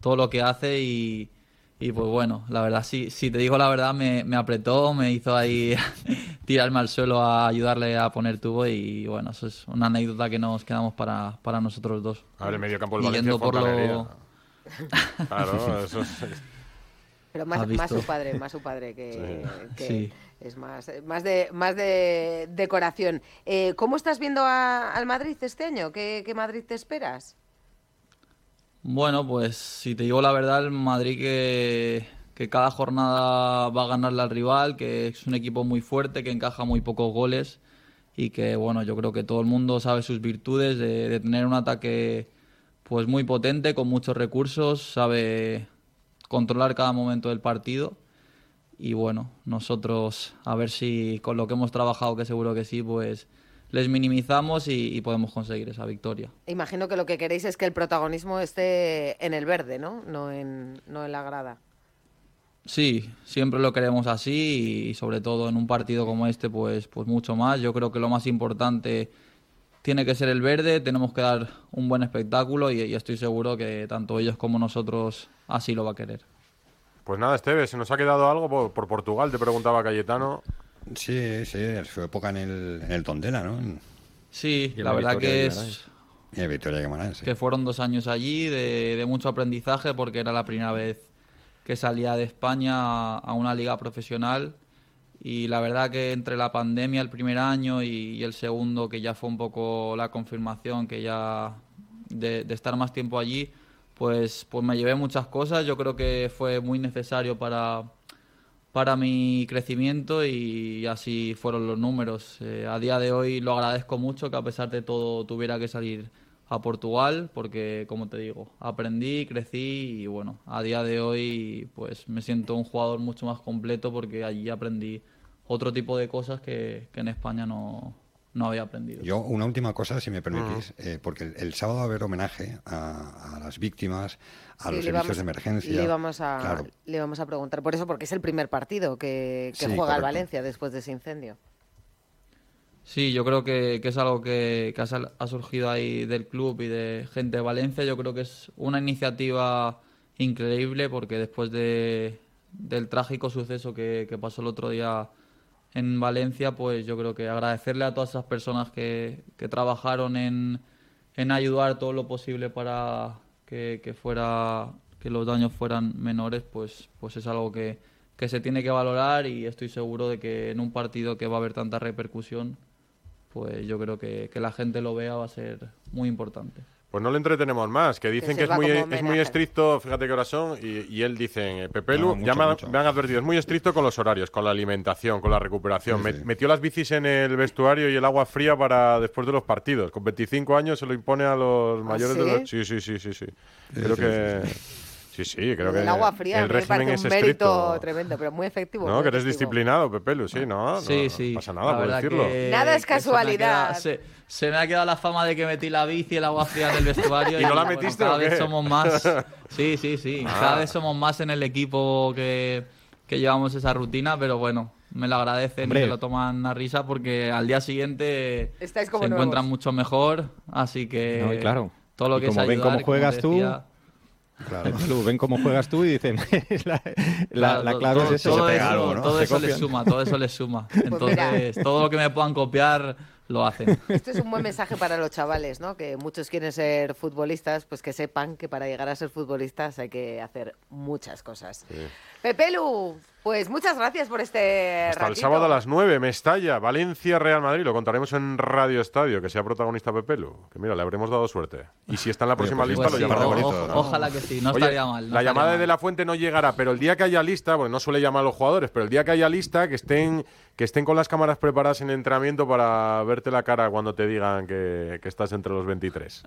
todo lo que hace y, y pues bueno, la verdad, sí, si te digo la verdad, me, me apretó, me hizo ahí tirarme al suelo a ayudarle a poner tubo y bueno, eso es una anécdota que nos quedamos para, para nosotros dos. A ver, el medio campo del Valencia, yendo por lo-. Claro, eso es... Pero más, su padre, más su padre, que, que Sí. es más, más, de, más de decoración. Eh, ¿Cómo estás viendo a- al Madrid este año? ¿Qué, qué Madrid te esperas? Bueno, pues si te digo la verdad, el Madrid que, cada jornada va a ganarle al rival, que es un equipo muy fuerte, que encaja muy pocos goles y que bueno, yo creo que todo el mundo sabe sus virtudes de, de tener un ataque pues muy potente, con muchos recursos, sabe controlar cada momento del partido. Y bueno, nosotros a ver si con lo que hemos trabajado, que seguro que sí, pues les minimizamos y- y podemos conseguir esa victoria. Imagino que lo que queréis es que el protagonismo esté en el verde, ¿no? No en, no en la grada. Sí, siempre lo queremos así y sobre todo en un partido como este, pues, pues mucho más. Yo creo que lo más importante tiene que ser el verde, tenemos que dar un buen espectáculo y, y estoy seguro que tanto ellos como nosotros así lo va a querer. Pues nada, Esteve, se nos ha quedado algo por, por Portugal, te preguntaba Cayetano. Sí, sí, su época en el, en el Tondela, ¿no? Sí, la la verdad que es. Y el Victoria Guimarães, sí. que fueron dos años allí de, de mucho aprendizaje porque era la primera vez que salía de España a, a una liga profesional y la verdad que entre la pandemia el primer año y, y el segundo que ya fue un poco la confirmación que ya de, de estar más tiempo allí pues pues me llevé muchas cosas yo creo que fue muy necesario para para mi crecimiento y así fueron los números. Eh, a día de hoy lo agradezco mucho que a pesar de todo tuviera que salir a Portugal porque, como te digo, aprendí, crecí y bueno, a día de hoy pues me siento un jugador mucho más completo porque allí aprendí otro tipo de cosas que, que en España no, no había aprendido. Yo, una última cosa, si me permitís, eh, porque el, el sábado va a haber homenaje a, a las víctimas, a Sí, los le servicios vamos- de emergencia. Le íbamos, a, Claro. le íbamos a preguntar por eso, porque es el primer partido que, que Sí, juega el. Valencia después de ese incendio. Sí, yo creo que, que es algo que, que ha, surgido ahí del club y de gente de Valencia. Yo creo que es una iniciativa increíble porque después de, del trágico suceso que, que pasó el otro día en Valencia, pues yo creo que agradecerle a todas esas personas que, que trabajaron en, en ayudar todo lo posible para que, que fuera que los daños fueran menores, pues, pues es algo que, que se tiene que valorar y estoy seguro de que en un partido que va a haber tanta repercusión, pues yo creo que, que la gente lo vea va a ser muy importante. Pues no le entretenemos más, que dicen que, es, muy, es muy estricto, fíjate qué horas son, y, y él dice, eh, Pepelu, No, ya mucho, me, han- mucho. me han advertido, es muy estricto con los horarios, con la alimentación, con la recuperación. Sí, Me- sí. Metió las bicis en el vestuario y el agua fría para después de los partidos. Con 25 años se lo impone a los mayores de ¿sí? los... Sí, sí, sí, sí, sí. Sí, Creo sí, que... Sí, sí, creo que el agua fría el me régimen parece es un mérito estricto. tremendo, pero muy efectivo. No, muy que eres efectivo. disciplinado, Pepelu, sí, no, no, Sí, no sí. pasa nada La por decirlo. Nada es se me casualidad. quedado- Se, se me ha quedado la fama de que metí la bici y el agua fría en el vestuario. ¿Y no la bueno, metiste cada o vez somos más. Sí, sí, sí. Ah. Cada vez somos más en el equipo que, que llevamos esa rutina, pero bueno, me lo agradecen Hombre. y se lo toman a risa porque al día siguiente Estáis se encuentran mucho mejor. Así que No, y claro. todo lo Y que es como ven ayudar, cómo juegas tú, decía, Lu, ven cómo juegas tú y dicen, la, la- Claro, la todo- clave todo, es eso. todo se eso, algo, ¿no? todo eso les suma, todo eso les suma. Pues. Entonces, todo lo que me puedan copiar lo hacen. Esto es un buen mensaje para los chavales, ¿no? Que muchos quieren ser futbolistas, pues que sepan que para llegar a ser futbolistas hay que hacer muchas cosas. Pepelu, pues muchas gracias por este Hasta el sábado a las 9, Mestalla, Valencia, Real Madrid. Lo contaremos en Radio Estadio, que sea protagonista Pepelu. Que mira, le habremos dado suerte. Y si está en la próxima pues lista, sí, lo pues llamaremos. ojalá que sí, no Oye, estaría mal, no la estaría llamada mal. de la fuente no llegará, pero el día que haya lista, bueno, no suele llamar a los jugadores, pero el día que haya lista, que estén, que estén con las cámaras preparadas en entrenamiento para verte la cara cuando te digan que, que estás entre los 23.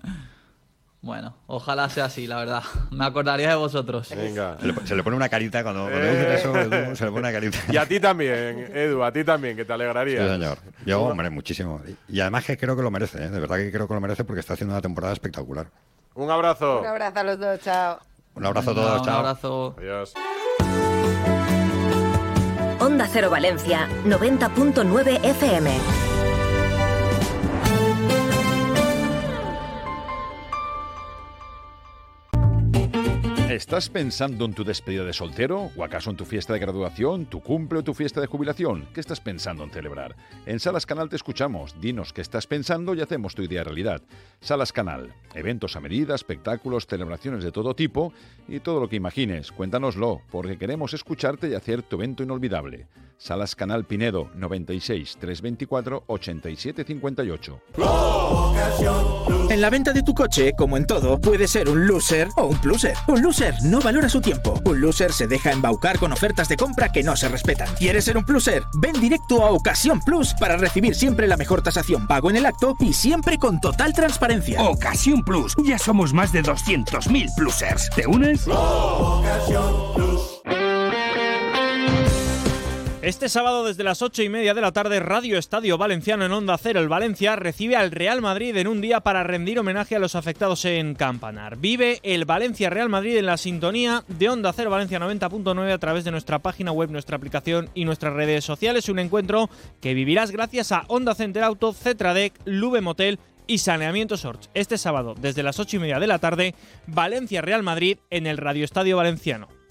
Bueno, ojalá sea así, la verdad. Me acordaría de vosotros. Venga. Se le, se le pone una carita cuando, cuando Eh. dicen eso, Edu, se le pone una carita. Y a ti también, Edu, a ti también, que te Sí, alegraría. señor. Yo, hombre, muchísimo. Y además que creo que lo merece, ¿eh? de verdad que creo que lo merece porque está haciendo una temporada espectacular. Un abrazo. Un abrazo a los dos, chao. Un abrazo a todos, un chao. abrazo. Adiós. Onda Cero Valencia, 90.9 FM. ¿Estás pensando en tu despedida de soltero? ¿O acaso en tu fiesta de graduación, tu cumple o tu fiesta de jubilación? ¿Qué estás pensando en celebrar? En Salas Canal te escuchamos. Dinos qué estás pensando y hacemos tu idea realidad. Salas Canal. Eventos a medida, espectáculos, celebraciones de todo tipo y todo lo que imagines. Cuéntanoslo, porque queremos escucharte y hacer tu evento inolvidable. Salas Canal Pinedo 96 324 87 58. En la venta de tu coche, como en todo, puede ser un loser o un pluser. Un loser no valora su tiempo. Un loser se deja embaucar con ofertas de compra que no se respetan. ¿Quieres ser un pluser? Ven directo a Ocasión Plus para recibir siempre la mejor tasación pago en el acto y siempre con total transparencia. Ocasión Plus. Ya somos más de 200.000 plusers. ¿Te unes? Este sábado desde las ocho y media de la tarde, Radio Estadio Valenciano en Onda Cero, el Valencia recibe al Real Madrid en un día para rendir homenaje a los afectados en Campanar. Vive el Valencia-Real Madrid en la sintonía de Onda Cero Valencia 90.9 a través de nuestra página web, nuestra aplicación y nuestras redes sociales. Un encuentro que vivirás gracias a Onda Center Auto, Cetradec, Lube Motel y Saneamiento Sorts. Este sábado desde las ocho y media de la tarde, Valencia-Real Madrid en el Radio Estadio Valenciano.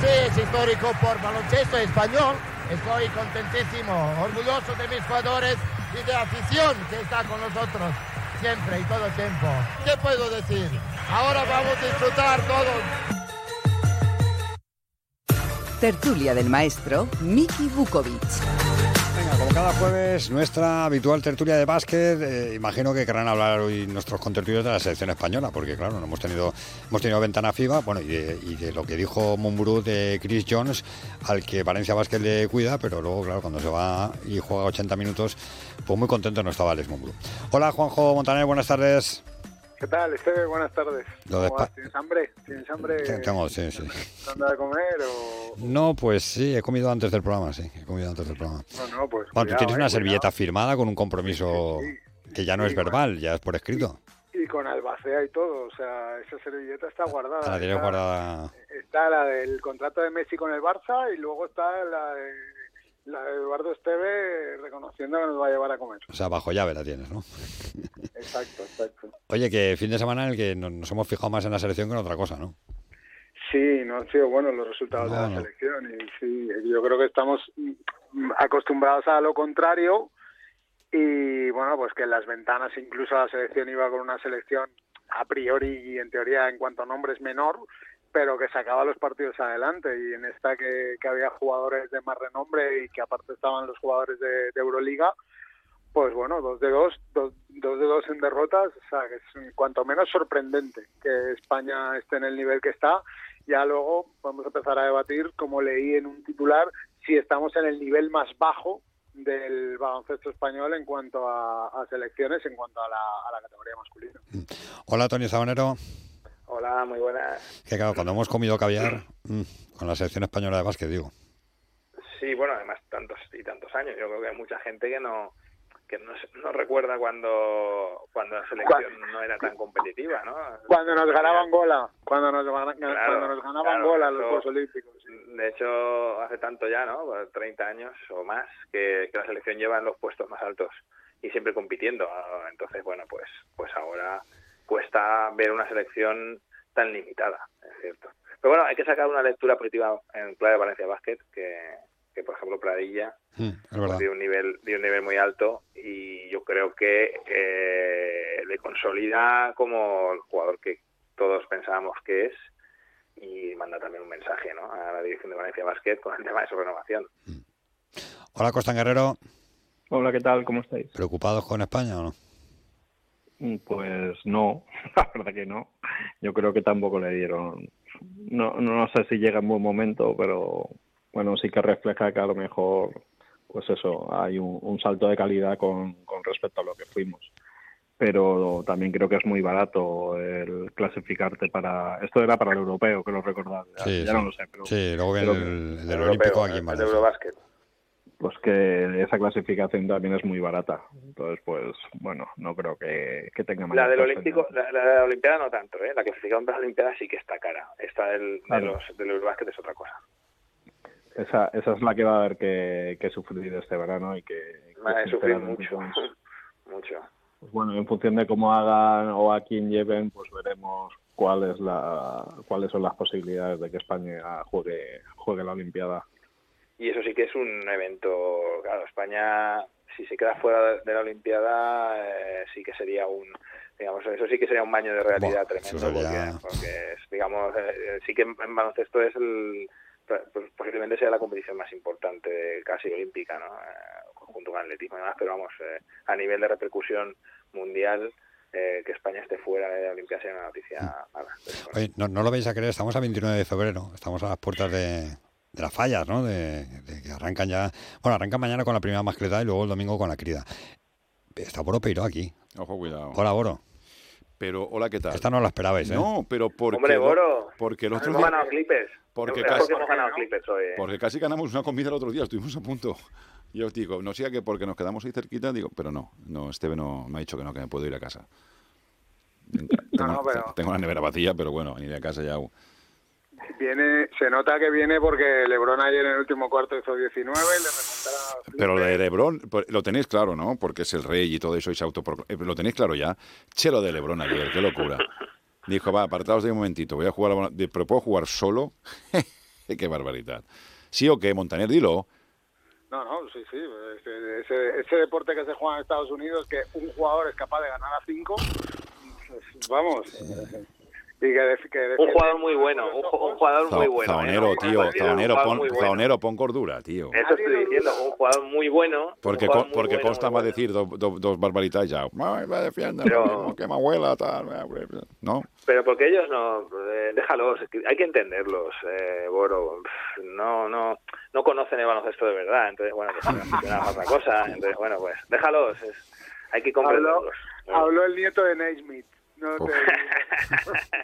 Sí, es histórico por baloncesto español. Estoy contentísimo, orgulloso de mis jugadores y de afición que está con nosotros siempre y todo el tiempo. ¿Qué puedo decir? Ahora vamos a disfrutar todos. Tertulia del maestro Miki Vukovic. Venga, como cada jueves, nuestra habitual tertulia de básquet. eh, imagino que querrán hablar hoy nuestros contertulios de la selección española, porque claro, no hemos tenido hemos tenido ventana FIBA, bueno, y de, y de lo que dijo Mumbrú de Chris Jones, al que Valencia Básquet le cuida, pero luego, claro, cuando se va y juega 80 minutos, pues muy contento no estaba Alex Mumbrú. Hola, Juanjo Montaner, buenas tardes. ¿Qué tal, Esteve? Buenas tardes. Lo de ¿Cómo vas? ¿Tienes hambre? ¿Tienes hambre? Tengo, sí, sí. ¿Dónde de comer o...? No, pues sí, he comido antes del programa, sí, he comido antes del programa. No, no, pues Bueno, tú cuidado, tienes eh, una cuidado. servilleta firmada con un compromiso que ya no es verbal, ya es por escrito. Y con albacea y todo, o sea, esa servilleta está guardada. La tienes Está- guardada. Está la del contrato de Messi con el Barça y luego está la de, la de Eduardo Esteve reconociendo que nos va a llevar a comer. O sea, bajo llave la tienes, ¿no? Exacto, exacto. Oye, que fin de semana en el que no- nos hemos fijado más en la selección que en otra cosa, ¿no? Sí, no han sido buenos los resultados de la no. selección y sí, yo creo que estamos acostumbrados a lo contrario y bueno, pues que en las ventanas incluso la selección iba con una selección a priori y en teoría en cuanto a nombres menor, pero que sacaba los partidos adelante y en esta que, que había jugadores de más renombre y que aparte estaban los jugadores de, de Euroliga, pues bueno, dos de dos, dos, dos de dos en derrotas, o sea, que es cuanto menos sorprendente que España esté en el nivel que está. Ya luego podemos empezar a debatir, como leí en un titular, si estamos en el nivel más bajo del baloncesto español en cuanto a, a selecciones, en cuanto a la, a la categoría masculina. Hola, Tony Sabanero. Hola, muy buenas. Que claro, cuando hemos comido caviar, mm, con la selección española de básquet, digo. Sí, bueno, además tantos y tantos años. Yo creo que hay mucha gente que no que no, se- no recuerda cuando cuando la selección no era tan competitiva, ¿no? Cuando nos ganaban gola, cuando nos, Claro, cuando nos ganaban claro, gola los Juegos Olímpicos. De hecho, hace tanto ya, ¿no? Pues 30 años o más que, que la selección lleva en los puestos más altos y siempre compitiendo. Ah, Entonces, bueno, pues pues ahora cuesta ver una selección tan limitada, es cierto. Pero bueno, hay que sacar una lectura positiva en clave de Valencia Basket, que, que por ejemplo Pradilla Mm, de un nivel de un nivel muy alto y yo creo que eh, le consolida como el jugador que todos pensábamos que es y manda también un mensaje ¿no? a la dirección de Valencia Basket con el tema de su renovación. Hola, Costa Guerrero. Hola, ¿qué tal? ¿Cómo estáis? ¿Preocupados con España o no? Pues no, la verdad que no. Yo creo que tampoco le dieron. No, no sé si llega en buen momento, pero bueno, sí que refleja que a lo mejor, pues eso, hay un, un salto de calidad con, con respecto a lo que fuimos. Pero también creo que es muy barato el clasificarte para. Esto era para el europeo, que lo recordad. Ya, Sí, ya sí. no lo sé, pero. Sí, luego viene que- el, el del Olímpico aquí en Valencia. Pues que esa clasificación también es muy barata. Entonces, pues bueno, no creo que, que tenga mayor La del. Olímpico, la, la de la Olimpiada no tanto, ¿eh? la clasificación para la Olimpiada sí que está cara. Esta del, de Claro. los, del Eurobasket es otra cosa. Esa, esa es la que va a haber que, que sufrir este verano y que, sufrir mucho, pues, mucho. pues bueno, en función de cómo hagan o a quién lleven, pues veremos cuál es la, cuáles son las posibilidades de que España juegue, juegue la Olimpiada. Y eso sí que es un evento, claro, España, si se queda fuera de la Olimpiada, eh, sí que sería un, digamos, eso sí que sería un baño de realidad tremendo, porque, es, digamos, eh, sí que en, en baloncesto es el, pues posiblemente sea la competición más importante, casi olímpica, ¿no? Eh, junto con el atletismo y demás, pero vamos, eh, a nivel de repercusión mundial, eh, que España esté fuera de la Olimpiada sería una noticia mala. Oye, no, no lo vais a creer, estamos a 29 de febrero, estamos a las puertas de, de las fallas, ¿no? De, de que arrancan ya. Bueno, arrancan mañana con la primera mascleta y luego el domingo con la crida. Está Boro Peiro aquí. Ojo, cuidado. Hola, Boro. Pero, hola, ¿qué tal? Esta no la esperabais, ¿eh? No, pero porque... Hombre, Boro, Porque el otro hemos día- ganado Clippers. Porque Es casi- porque hemos ganado Clippers hoy. eh. Porque casi ganamos una comida el otro día, estuvimos a punto. Yo os digo, no sea que porque nos quedamos ahí cerquita, digo, pero no, no, Esteve no me ha dicho que no, que me puedo ir a casa. Tengo, no, pero- tengo la nevera vacía, pero bueno, ir a casa ya. Viene, se nota que viene porque LeBron ayer en el último cuarto hizo 19, le remontaron Pero lo de Lebron, pues, lo tenéis claro, ¿no? Porque es el rey y todo eso y se Lo tenéis claro ya. Che, lo de Lebron ayer, qué locura. Dijo, va, apartaos de un momentito, voy a jugar, pero puedo jugar solo. qué barbaridad. ¿Sí o qué, Montaner? Dilo. No, no, sí, sí. Ese, ese- ese deporte que se juega en Estados Unidos, que un jugador es capaz de ganar a cinco, pues, vamos. Y que, def- que Un jugador muy bueno, un, ju- un jugador muy bueno. Zaonero, Un tío, muy pon, bueno. Pon cordura, tío. Eso estoy diciendo, un jugador muy bueno. Porque, co- muy porque bueno, Costa va a decir do- do- dos barbaritas ya. Ay, va defiende, Pero- que abuela, tal. ¿No? Pero porque ellos no, eh, déjalos, hay que entenderlos, eh, Boro. No, no, no conocen el baloncesto de verdad, entonces bueno, que se aficionan a otra cosa, entonces bueno, pues déjalos, es- hay que Habló, comprenderlos. habló el nieto de Naismith. No te-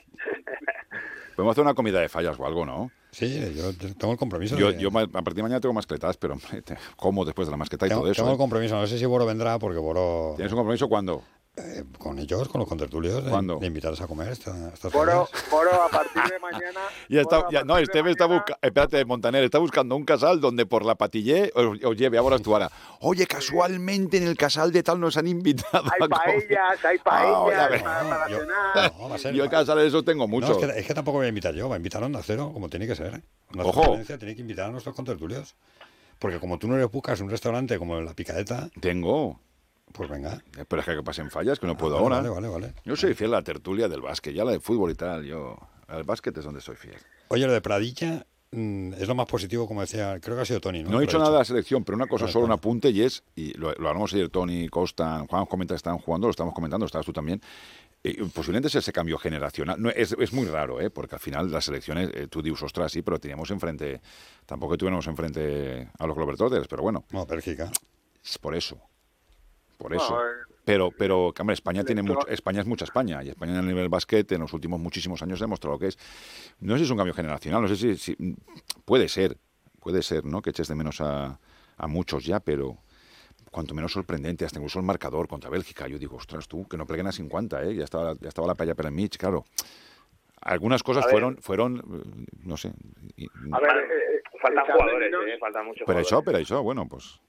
Podemos hacer una comida de fallas o algo, ¿no? Sí, yo tengo el compromiso. Yo, de- yo a partir de mañana tengo mascletas, pero hombre, te- como después de la mascleta y tengo, todo eso. tengo el ¿eh? compromiso. No sé si Boro vendrá porque Boro. ¿Tienes un compromiso cuándo? Eh, con ellos, con los contertulios, ¿Cuándo? de invitarles a comer esta- estas Boro. Boro, a partir de mañana. Ya está, Boro, a ya- no, partir de Esteve está buscando, espérate, Montaner, está buscando un casal donde por la patillé os, os lleve ahora tú ahora. Oye, casualmente en el casal de tal nos han invitado Hay a comer. paellas, hay Ah, paellas ves. para, para yo- cenar. No, va a ser- Yo casales esos tengo No, muchos. es, que, es que tampoco voy a invitar yo, va a invitar a Onda Cero, como tiene que ser. ¿eh? Ojo. Tiene que invitar a nuestros contertulios. Porque como tú no le buscas un restaurante como La Picadeta, Tengo. Pues venga. Pero es que pasen fallas, que no puedo Ah, vale, ahora. Vale, vale, vale. Yo soy fiel a la tertulia del básquet, ya la de fútbol y tal. Yo, al básquet es donde soy fiel. Oye, lo de Pradilla mm, es lo más positivo, como decía, creo que ha sido Tony, ¿no? No he lo nada de la selección, pero una cosa, solo un apunte y es, y lo, lo hablamos ayer Tony, Costa, Juan comenta estaban jugando, lo estamos comentando, estabas tú también, eh, posiblemente es ese cambio generacional. No, es, es muy raro, ¿eh? porque al final las selecciones, eh, tú dices, ostras, sí, pero teníamos enfrente, tampoco tuviéramos enfrente a los Globetrotters, pero bueno. No, Bélgica. Es por eso. Por eso. eh, Pero, pero, hombre, España tiene mucho, España es mucha España y España en el nivel básquet en los últimos muchísimos años ha demostrado que es. No sé si es un cambio generacional, no sé si, si- puede ser, puede ser, ¿no? Que eches de menos a, a muchos ya, pero cuanto menos sorprendente, hasta incluso el marcador contra Bélgica. Yo digo, ostras, tú, que no pleguen a 50, ¿eh? Ya estaba, ya estaba la playa para el Mitch, claro. Algunas cosas fueron, fueron, no sé. y- A ver, eh, eh, Faltan jugadores, eh, faltan muchos pero jugadores. eso, pero eso, bueno, pues.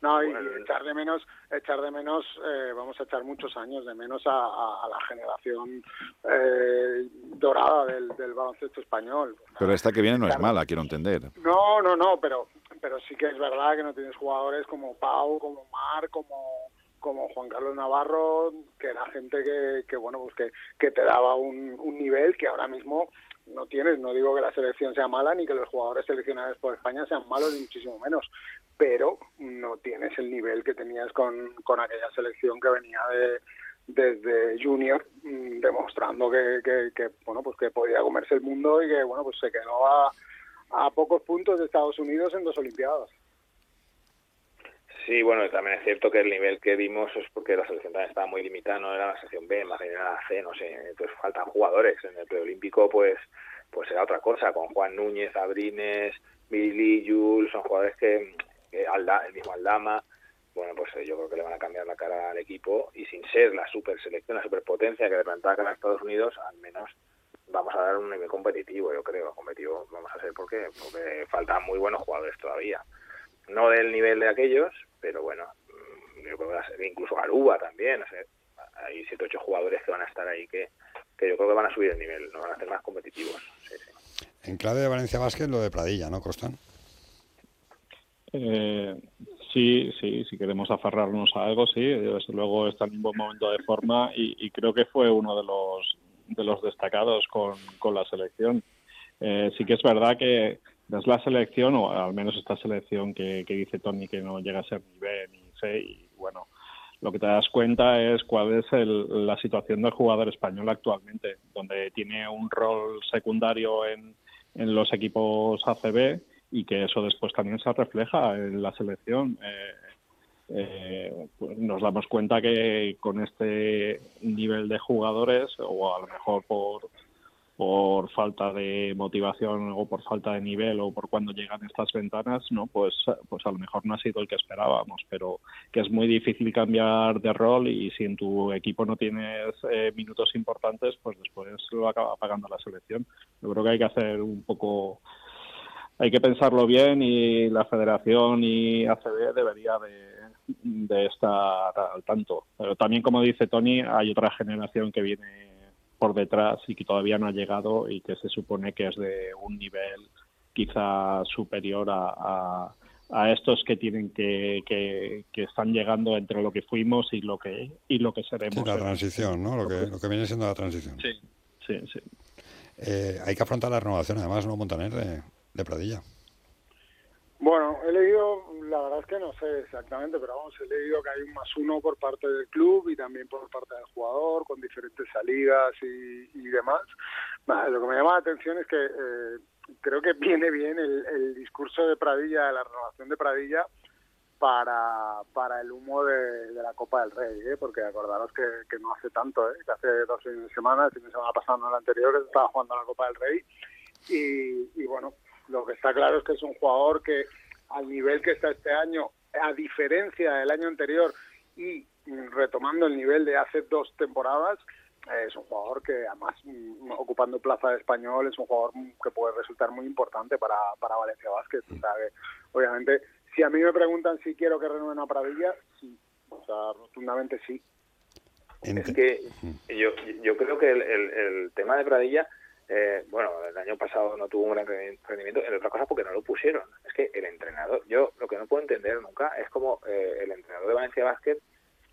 No, y, y echar de menos, echar de menos, eh, vamos a echar muchos años de menos a, a- a la generación eh, dorada del, del baloncesto español. Pero esta que viene no es mala, quiero entender. No, no, no, pero, pero sí que es verdad que no tienes jugadores como Pau, como Mar, como como Juan Carlos Navarro, que era gente que, que bueno, pues que, que te daba un, un nivel que ahora mismo no tienes. No digo que la selección sea mala ni que los jugadores seleccionados por España sean malos, ni muchísimo menos, pero no tienes el nivel que tenías con, con aquella selección que venía de desde junior mm, demostrando que, que, bueno pues que podía comerse el mundo y que bueno pues se quedó a, a pocos puntos de Estados Unidos en dos Olimpiadas. Sí, bueno, también es cierto que el nivel que vimos es porque la selección estaba muy limitada, no era la sección B, más bien era la C, no sé, entonces faltan jugadores. En el preolímpico, pues, pues era otra cosa, con Juan Núñez, Abrines, Billy, Jules, son jugadores que, que Alda, el mismo Aldama, bueno, pues eh, yo creo que le van a cambiar la cara al equipo y sin ser la super selección, la superpotencia que le plantaba a Estados Unidos, al menos vamos a dar un nivel competitivo, yo creo, competitivo vamos a ser porque, porque faltan muy buenos jugadores todavía. No del nivel de aquellos, pero bueno, mm, yo creo que va a ser- incluso Garuba también, o sea, hay siete ocho jugadores que van a estar ahí que, que yo creo que van a subir el nivel, no van a ser más competitivos. Sí, sí. En clave de Valencia Basket, lo de Pradilla, ¿no, Costan? Eh, sí, sí, si queremos aferrarnos a algo, sí, desde luego está en un buen momento de forma y, y creo que fue uno de los de los destacados con, con la selección. Eh, sí que es verdad que es la selección, o al menos esta selección que, que dice Tony que no llega a ser ni B ni C, y bueno, lo que te das cuenta es cuál es el- la situación del jugador español actualmente, donde tiene un rol secundario en, en los equipos ACB y que eso después también se refleja en la selección. Eh, eh, pues nos damos cuenta que con este nivel de jugadores, o a lo mejor por, por falta de motivación o por falta de nivel o por cuando llegan estas ventanas, no, pues, pues a lo mejor no ha sido el que esperábamos, pero que es muy difícil cambiar de rol y si en tu equipo no tienes eh, minutos importantes, pues después lo acaba pagando la selección. Yo creo que hay que hacer un poco hay que pensarlo bien y la federación y ACB debería de, de estar al tanto. Pero también, como dice Tony, hay otra generación que viene por detrás y que todavía no ha llegado y que se supone que es de un nivel quizá superior a, a, a estos que tienen que, que, que están llegando entre lo que fuimos y lo que y lo que seremos. Sí, la transición, ¿no? Lo que, lo que viene siendo la transición. Sí, sí, sí. eh, hay que afrontar la renovación, además, ¿no, Montaner, de, de Pradilla? Bueno, he leído, la verdad es que no sé exactamente, pero vamos, he leído que hay un más uno por parte del club y también por parte del jugador, con diferentes salidas y, y demás. Lo que me llama la atención es que eh, creo que viene bien el, discurso de Pradilla, de la renovación de Pradilla, para, para el humo de, la Copa del Rey, ¿eh? porque acordaros que, que no hace tanto, ¿eh? que hace dos fines de semana, el fin de semana pasado, no el anterior, estaba jugando la Copa del Rey. Y, y bueno, lo que está claro es que es un jugador que al nivel que está este año, a diferencia del año anterior y retomando el nivel de hace dos temporadas, es un jugador que además mm, ocupando plaza de español es un jugador que puede resultar muy importante para, para Valencia Basket. O sea, que, obviamente, si a mí me preguntan si quiero que renueven a Pradilla, sí, o sea, rotundamente sí. Es que yo, yo creo que el, el, el tema de Pradilla eh, bueno, el año pasado no tuvo un gran rendimiento, en otra cosa porque no lo pusieron. Es que el entrenador, yo lo que no puedo entender nunca es como eh, el entrenador de Valencia Basket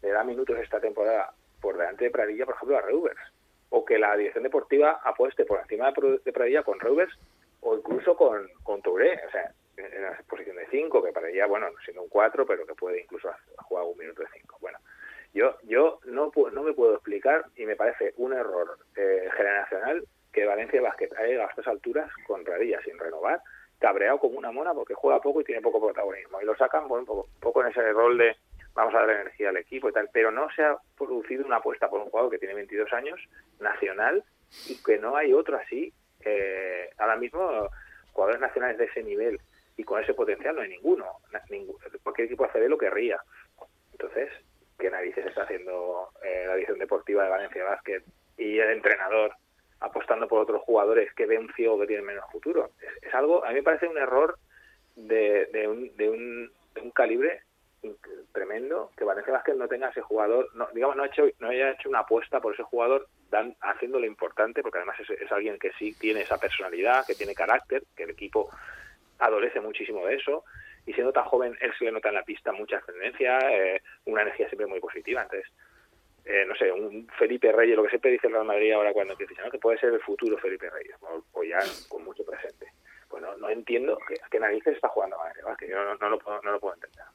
le da minutos esta temporada por delante de Pradilla, por ejemplo, a Reuvers. O que la dirección deportiva apueste por encima de Pradilla con Reuvers o incluso con, con Touré. O sea, en la posición de 5, que Pradilla, bueno, siendo un 4, pero que puede incluso jugar un minuto de 5. Bueno, yo, yo no, no me puedo explicar y me parece un error eh, generacional que Valencia Basket ha a estas alturas con Pradilla sin renovar, cabreado como una mona porque juega poco y tiene poco protagonismo. Y lo sacan bueno, poco, poco en ese rol de vamos a dar energía al equipo y tal, pero no se ha producido una apuesta por un jugador que tiene 22 años, nacional, y que no hay otro así. Eh, ahora mismo, jugadores nacionales de ese nivel y con ese potencial no hay ninguno. Ningún, cualquier equipo ACB lo querría. Entonces, ¿qué narices está haciendo eh, la edición deportiva de Valencia Basket y el entrenador apostando por otros jugadores que ve un ciego que tiene menos futuro. Es, algo, a mí me parece un error de, de, un, de, un, de un calibre tremendo que Valencia Vázquez no tenga ese jugador, no, digamos, no, ha hecho, no haya hecho una apuesta por ese jugador dan, haciéndolo importante, porque además es, es, alguien que sí tiene esa personalidad, que tiene carácter, que el equipo adolece muchísimo de eso, y siendo tan joven, él se le nota en la pista mucha ascendencia, eh, una energía siempre muy positiva, entonces eh, no sé, un Felipe Reyes, lo que siempre dice el Real Madrid ahora cuando empieza, ¿no? que puede ser el futuro Felipe Reyes, o, o ya con mucho presente. Pues no, no entiendo que, que narices está jugando Madrid, que yo no, no, lo puedo, no lo puedo entender.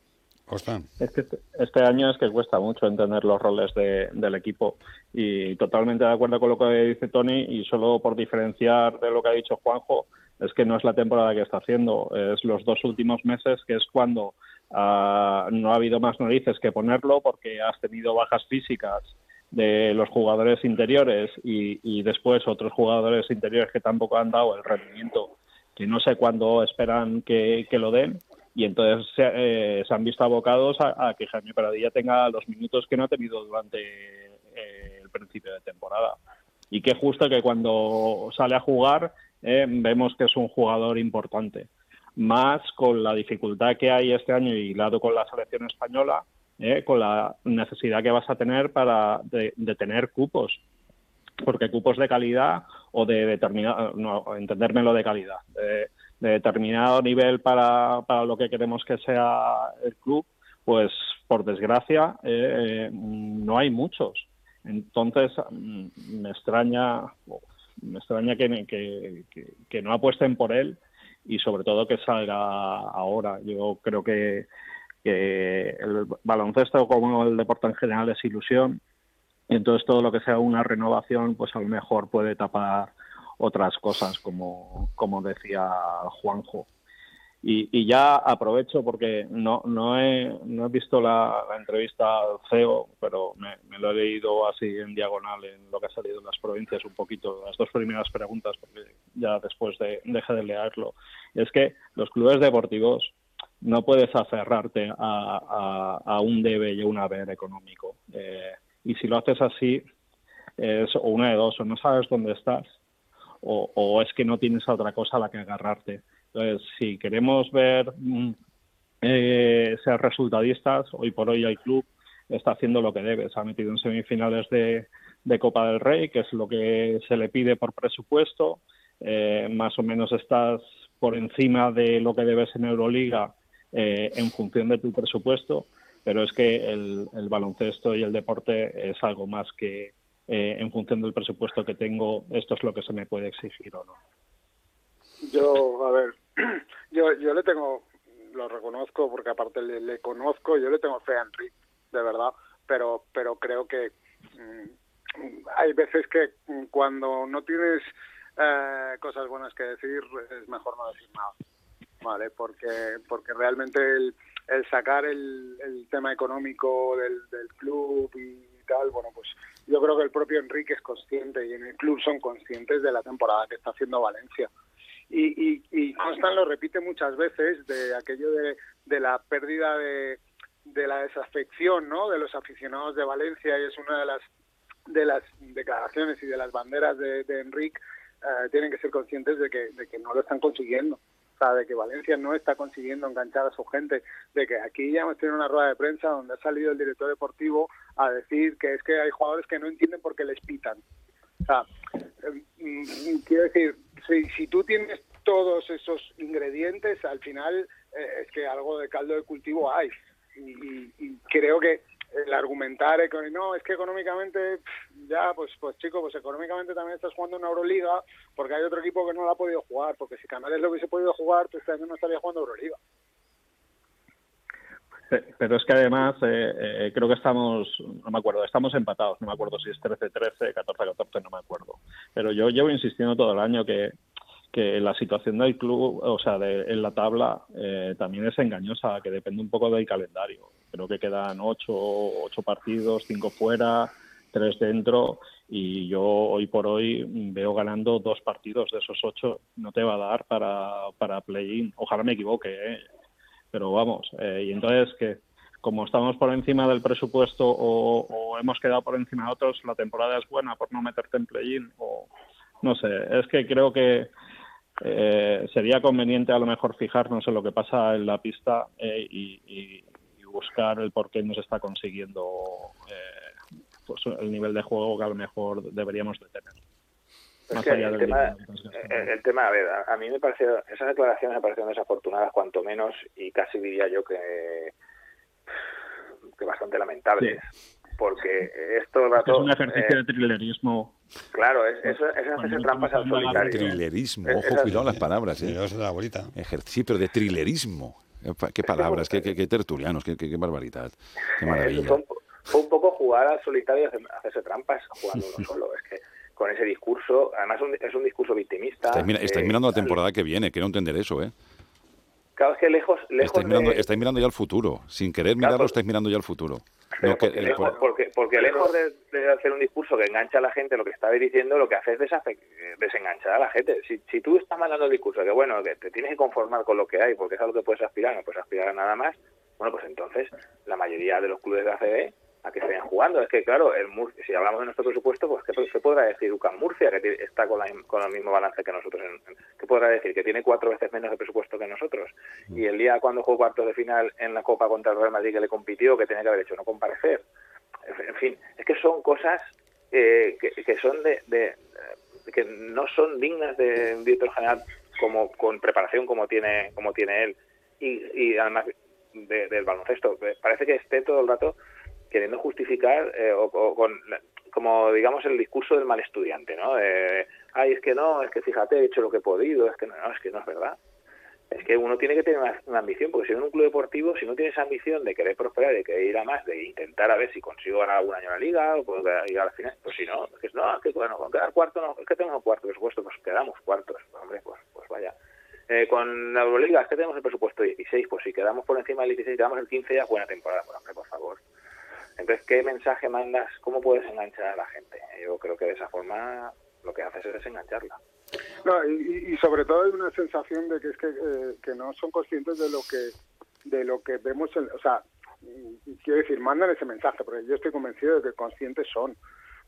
Es que este año es que cuesta mucho entender los roles de, del equipo y totalmente de acuerdo con lo que dice Tony y solo por diferenciar de lo que ha dicho Juanjo, es que no es la temporada que está haciendo, es los dos últimos meses que es cuando uh, no ha habido más narices que ponerlo porque has tenido bajas físicas de los jugadores interiores y, después otros jugadores interiores que tampoco han dado el rendimiento que no sé cuándo esperan que, lo den y entonces eh, se han visto abocados a, que Jaime Paradilla tenga los minutos que no ha tenido durante eh, el principio de temporada. Y que justo que cuando sale a jugar eh, vemos que es un jugador importante. Más con la dificultad que hay este año y lado con la selección española, eh, con la necesidad que vas a tener para de, tener cupos. Porque cupos de calidad o de determinado, no, entendérmelo de calidad, de, de determinado nivel para, para, lo que queremos que sea el club, pues por desgracia eh, no hay muchos. Entonces me extraña, me extraña que, que, que, que, no apuesten por él y sobre todo que salga ahora. Yo creo que, el baloncesto como el deporte en general es ilusión y entonces todo lo que sea una renovación pues a lo mejor puede tapar otras cosas, como, como decía Juanjo. Y, y, ya aprovecho porque no, no, he, no he visto la, entrevista al CEO, pero me, lo he leído así en diagonal en lo que ha salido en las provincias un poquito, las dos primeras preguntas, porque ya después de, deje de leerlo. Es que los clubes deportivos no puedes aferrarte a, a, a un debe y un haber económico. Eh, y si lo haces así, es o una de dos, o no sabes dónde estás, o, o, es que no tienes a otra cosa a la que agarrarte. Entonces, si queremos ver eh, ser resultadistas, hoy por hoy el club está haciendo lo que debe. Se ha metido en semifinales de, de Copa del Rey, que es lo que se le pide por presupuesto. Eh, más o menos estás por encima de lo que debes en Euroliga eh, en función de tu presupuesto, pero es que el, el baloncesto y el deporte es algo más que, eh, en función del presupuesto que tengo, esto es lo que se me puede exigir o no. Yo, a ver, yo, yo le tengo, lo reconozco porque aparte le, conozco, yo le tengo fe a Enrique, de verdad, pero, pero creo que mm, hay veces que mm, cuando no tienes eh, cosas buenas que decir es mejor no decir nada, ¿vale? Porque, porque realmente el, sacar el, el tema económico del, del club y tal, bueno, pues yo creo que el propio Enrique es consciente y en el club son conscientes de la temporada que está haciendo Valencia y, y, y Constant lo repite muchas veces de aquello de, de la pérdida de, de la desafección ¿no? de los aficionados de Valencia y es una de las de las declaraciones y de las banderas de, de Enrique eh, tienen que ser conscientes de que, de que no lo están consiguiendo o sea, de que Valencia no está consiguiendo enganchar a su gente, de que aquí ya hemos tenido una rueda de prensa donde ha salido el director deportivo a decir que es que hay jugadores que no entienden por qué les pitan. O sea, eh, quiero decir, si, si tú tienes todos esos ingredientes, al final eh, es que algo de caldo de cultivo hay. Y, y, y creo que el argumentar no es que económicamente ya pues pues chico pues económicamente también estás jugando en Euroliga porque hay otro equipo que no lo ha podido jugar porque si Canales lo hubiese podido jugar pues año no estaría jugando Euroliga pero es que además eh, eh, creo que estamos, no me acuerdo, estamos empatados, no me acuerdo si es 13-13, 14-14, no me acuerdo. Pero yo llevo insistiendo todo el año que, que la situación del club, o sea, de, en la tabla, eh, también es engañosa, que depende un poco del calendario. Creo que quedan ocho, ocho partidos, cinco fuera, tres dentro, y yo hoy por hoy veo ganando dos partidos de esos ocho. No te va a dar para, para play-in. Ojalá me equivoque, ¿eh? Pero vamos, eh, y entonces que como estamos por encima del presupuesto o, hemos quedado por encima de otros, la temporada es buena por no meterte en play-in o no sé, es que creo que eh, sería conveniente a lo mejor fijarnos en lo que pasa en la pista eh, y, buscar el por qué no se está consiguiendo eh, pues el nivel de juego que a lo mejor deberíamos de tener. Es que el, tema, el, el, tema, a ver, a, a, mí me parece, esas declaraciones me parecen desafortunadas cuanto menos y casi diría yo que, que bastante lamentables. Sí. Porque esto rato, es un ejercicio eh, de trilerismo. Claro, es, es, es hacerse trampas al solitario. Trilerismo, ojo, cuidado las palabras. ¿eh? Es la abuelita. Sí, pero de trilerismo. Qué palabras, qué, qué, qué tertulianos, qué, qué, barbaridad. Qué maravilla. Fue un, fue un poco jugar al solitario y hacerse trampas jugando uno solo. Es que con ese discurso. Además, un, es un discurso victimista. Estáis, mira, estáis mirando la temporada que viene, quiero entender eso, ¿eh? Claro, es que lejos. lejos estáis, mirando, de... estáis mirando ya al futuro. Sin querer claro, mirarlo, estáis mirando ya al futuro. No, porque, que, lejos, por... porque, porque, lejos de, de, hacer un discurso que engancha a la gente, lo que estáis diciendo, lo que hace es desenganchar a la gente. Si, si tú estás mandando el discurso que, bueno, que te tienes que conformar con lo que hay, porque es a lo que puedes aspirar, no puedes aspirar a nada más, bueno, pues entonces la mayoría de los clubes de ACB a que estén jugando. Es que, claro, el Mur si hablamos de nuestro presupuesto, pues ¿qué, qué podrá decir UCAM Murcia, que está con, la, con el mismo balance que nosotros? En, ¿Qué podrá decir? Que tiene cuatro veces menos de presupuesto que nosotros. Y el día cuando jugó cuartos de final en la Copa contra el Real Madrid que le compitió, que tenía que haber hecho no comparecer. En fin, es que son cosas eh, que, que, son de, de, que no son dignas de un director general como con preparación como tiene como tiene él y, y además de, del baloncesto parece que esté todo el rato queriendo justificar eh, o, con como digamos el discurso del mal estudiante, ¿no? Eh, ay, es que no, es que fíjate, he hecho lo que he podido, es que no, no es que no es verdad. Es que uno tiene que tener una, ambición, porque si en un club deportivo, si no tienes ambición de querer prosperar, de querer ir a más, de intentar a ver si consigo ganar algún año la liga o puedo llegar al final, pues si no, es que no, es que bueno, con quedar cuarto no, es que tenemos cuarto presupuesto, pues quedamos cuartos, hombre, pues, pues vaya. Eh, con la Euroliga, es que tenemos el presupuesto 16, pues si quedamos por encima del 16, quedamos el 15 ya, buena temporada, pues hombre, por favor. Entonces, ¿qué mensaje mandas? ¿Cómo puedes enganchar a la gente? Yo creo que de esa forma lo que haces es desengancharla. No, y, sobre todo hay una sensación de que es que, eh, que no son conscientes de lo que de lo que vemos, en, o sea, quiero decir, mandan ese mensaje, porque yo estoy convencido de que conscientes son,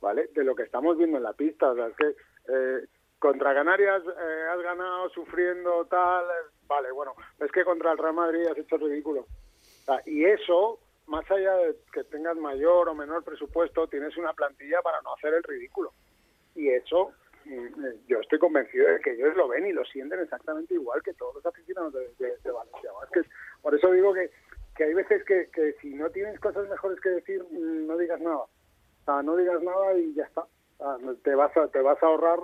¿vale? De lo que estamos viendo en la pista, o sea, es que eh, contra Canarias eh, has ganado sufriendo tal, vale, bueno, es que contra el Real Madrid has hecho ridículo. Y eso más allá de que tengas mayor o menor presupuesto, tienes una plantilla para no hacer el ridículo. Y eso, mm, yo estoy convencido de que ellos lo ven y lo sienten exactamente igual que todos los aficionados de, de, de Valencia. Por eso digo que, que hay veces que, que si no tienes cosas mejores que decir, mm, no digas nada. No digas nada y ya está. Te vas a, te vas a ahorrar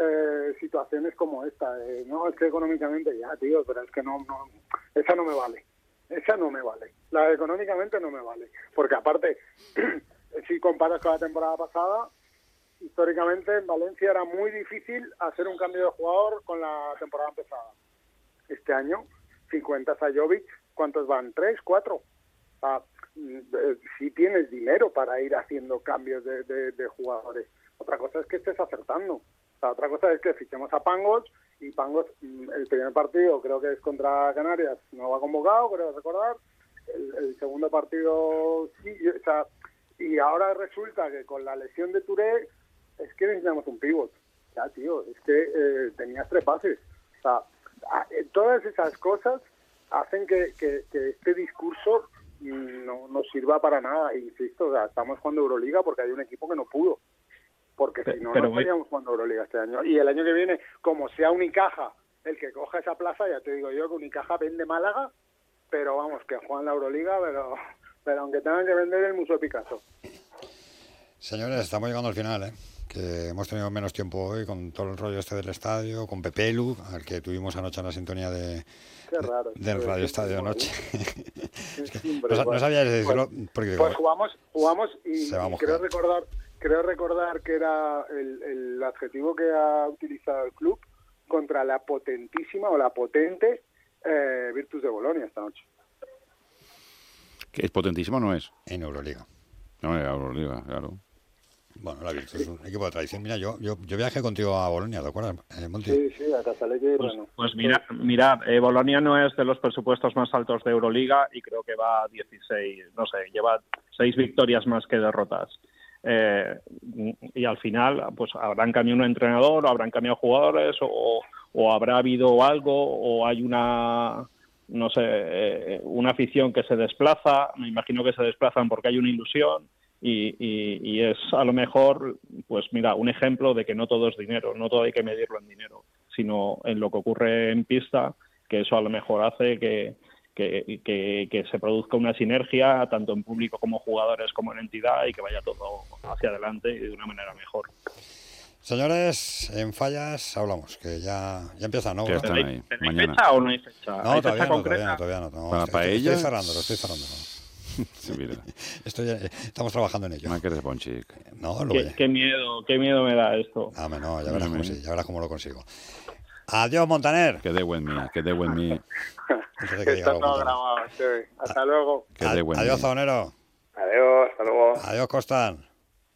eh, situaciones como esta. de, no, es que económicamente ya, tío, pero es que no, no, esa no me vale. Esa no me vale. La económicamente no me vale. Porque aparte, si comparas con la temporada pasada, históricamente en Valencia era muy difícil hacer un cambio de jugador con la temporada empezada. Este año, 50 Sajovic, ¿cuántos van? ¿Tres? ¿Cuatro? Ah, mm, eh, si tienes dinero para ir haciendo cambios de, jugadores. Otra cosa es que estés acertando. O otra cosa es que fichemos a Pangos y Pangos, mm, el primer partido creo que es contra Canarias, no va convocado, creo recordar. El, el segundo partido sí, y, o sea, y ahora resulta que con la lesión de Touré es que necesitamos un pivot. Ya, tío, es que eh, tenías tres pases. O sea, eh, todas esas cosas hacen que, que- que este discurso mm, no, no sirva para nada. Insisto, o sea, estamos jugando Euroliga porque hay un equipo que no pudo. Porque si no, pero no voy- estaríamos jugando Euroliga este año. Y el año que viene, como sea Unicaja el que coja esa plaza, ya te digo yo que Unicaja vende Málaga, pero vamos, que juegan la Euroliga, pero, pero aunque tengan que vender el Museo Picasso. Señores, estamos llegando al final, ¿eh? que hemos tenido menos tiempo hoy con todo el rollo este del estadio, con Pepe Lu, al que tuvimos anoche en la sintonía de, del Radio Estadio anoche. Siempre no, sa- igual. no sabía decirlo, Pues- porque Pues jugamos, jugamos y, y creo recordar, creo recordar que era el, el adjetivo que ha utilizado el club contra la potentísima o la potente eh, Virtus de Bolonia esta noche. Que es potentísimo, ¿no es? En Euroliga. No, en Euroliga, claro. Bueno, la Virtus es un equipo de tradición. Mira, yo, yo, yo viajé contigo a Bolonia, ¿te acuerdas, eh, Monti? Sí, sí, a Casaleche y Pues, bueno. pues mira, mirad, eh, Bolonia no es de los presupuestos más altos de Euroliga y creo que va a 16, no sé, lleva seis victorias más que derrotas. Eh, y al final, pues habrán cambiado un entrenador, o habrán cambiado jugadores, o, habrá habido algo, o hay una, no sé, eh, una afición que se desplaza. Me imagino que se desplazan porque hay una ilusión. Y- y es a lo mejor, pues mira, un ejemplo de que no todo es dinero, no todo hay que medirlo en dinero, sino en lo que ocurre en pista, que eso a lo mejor hace que, que, que- que se produzca una sinergia tanto en público como jugadores como en entidad y que vaya todo hacia adelante y de una manera mejor. Señores, en fallas hablamos, que ya, ya empieza, ¿no? Están ahí, ¿Tenéis mañana. fecha o no hay fecha? No, ¿Hay todavía fecha no, todavía no, todavía no. no. Para- estoy, para estoy ella- cerrando, lo estoy cerrando. Sí, mira. Estoy, eh, estamos trabajando en ello. No Qué, voy. qué miedo, qué miedo me da esto. Dame, no, ya verás, cómo sí, ya verás cómo lo consigo. Adiós, Montaner. Que de buen mí, que de buen mí. Antes de que diga Está algo, todo Montaner. grabado. sí. Hasta luego. Que de buen Adiós, mí. Zaonero. Adiós, hasta luego. Adiós, Costan.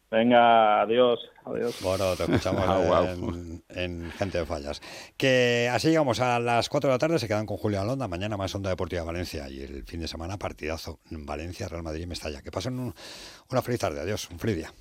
Venga, adiós, adiós. Bueno, te escuchamos Ah, en, en Gente de Fallas. Que así llegamos a las 4 de la tarde, se quedan con Julio Alonda, mañana más Onda Deportiva Valencia y el fin de semana partidazo Valencia, Real Madrid y Mestalla. Que pasen un- una feliz tarde, adiós, un feliz día.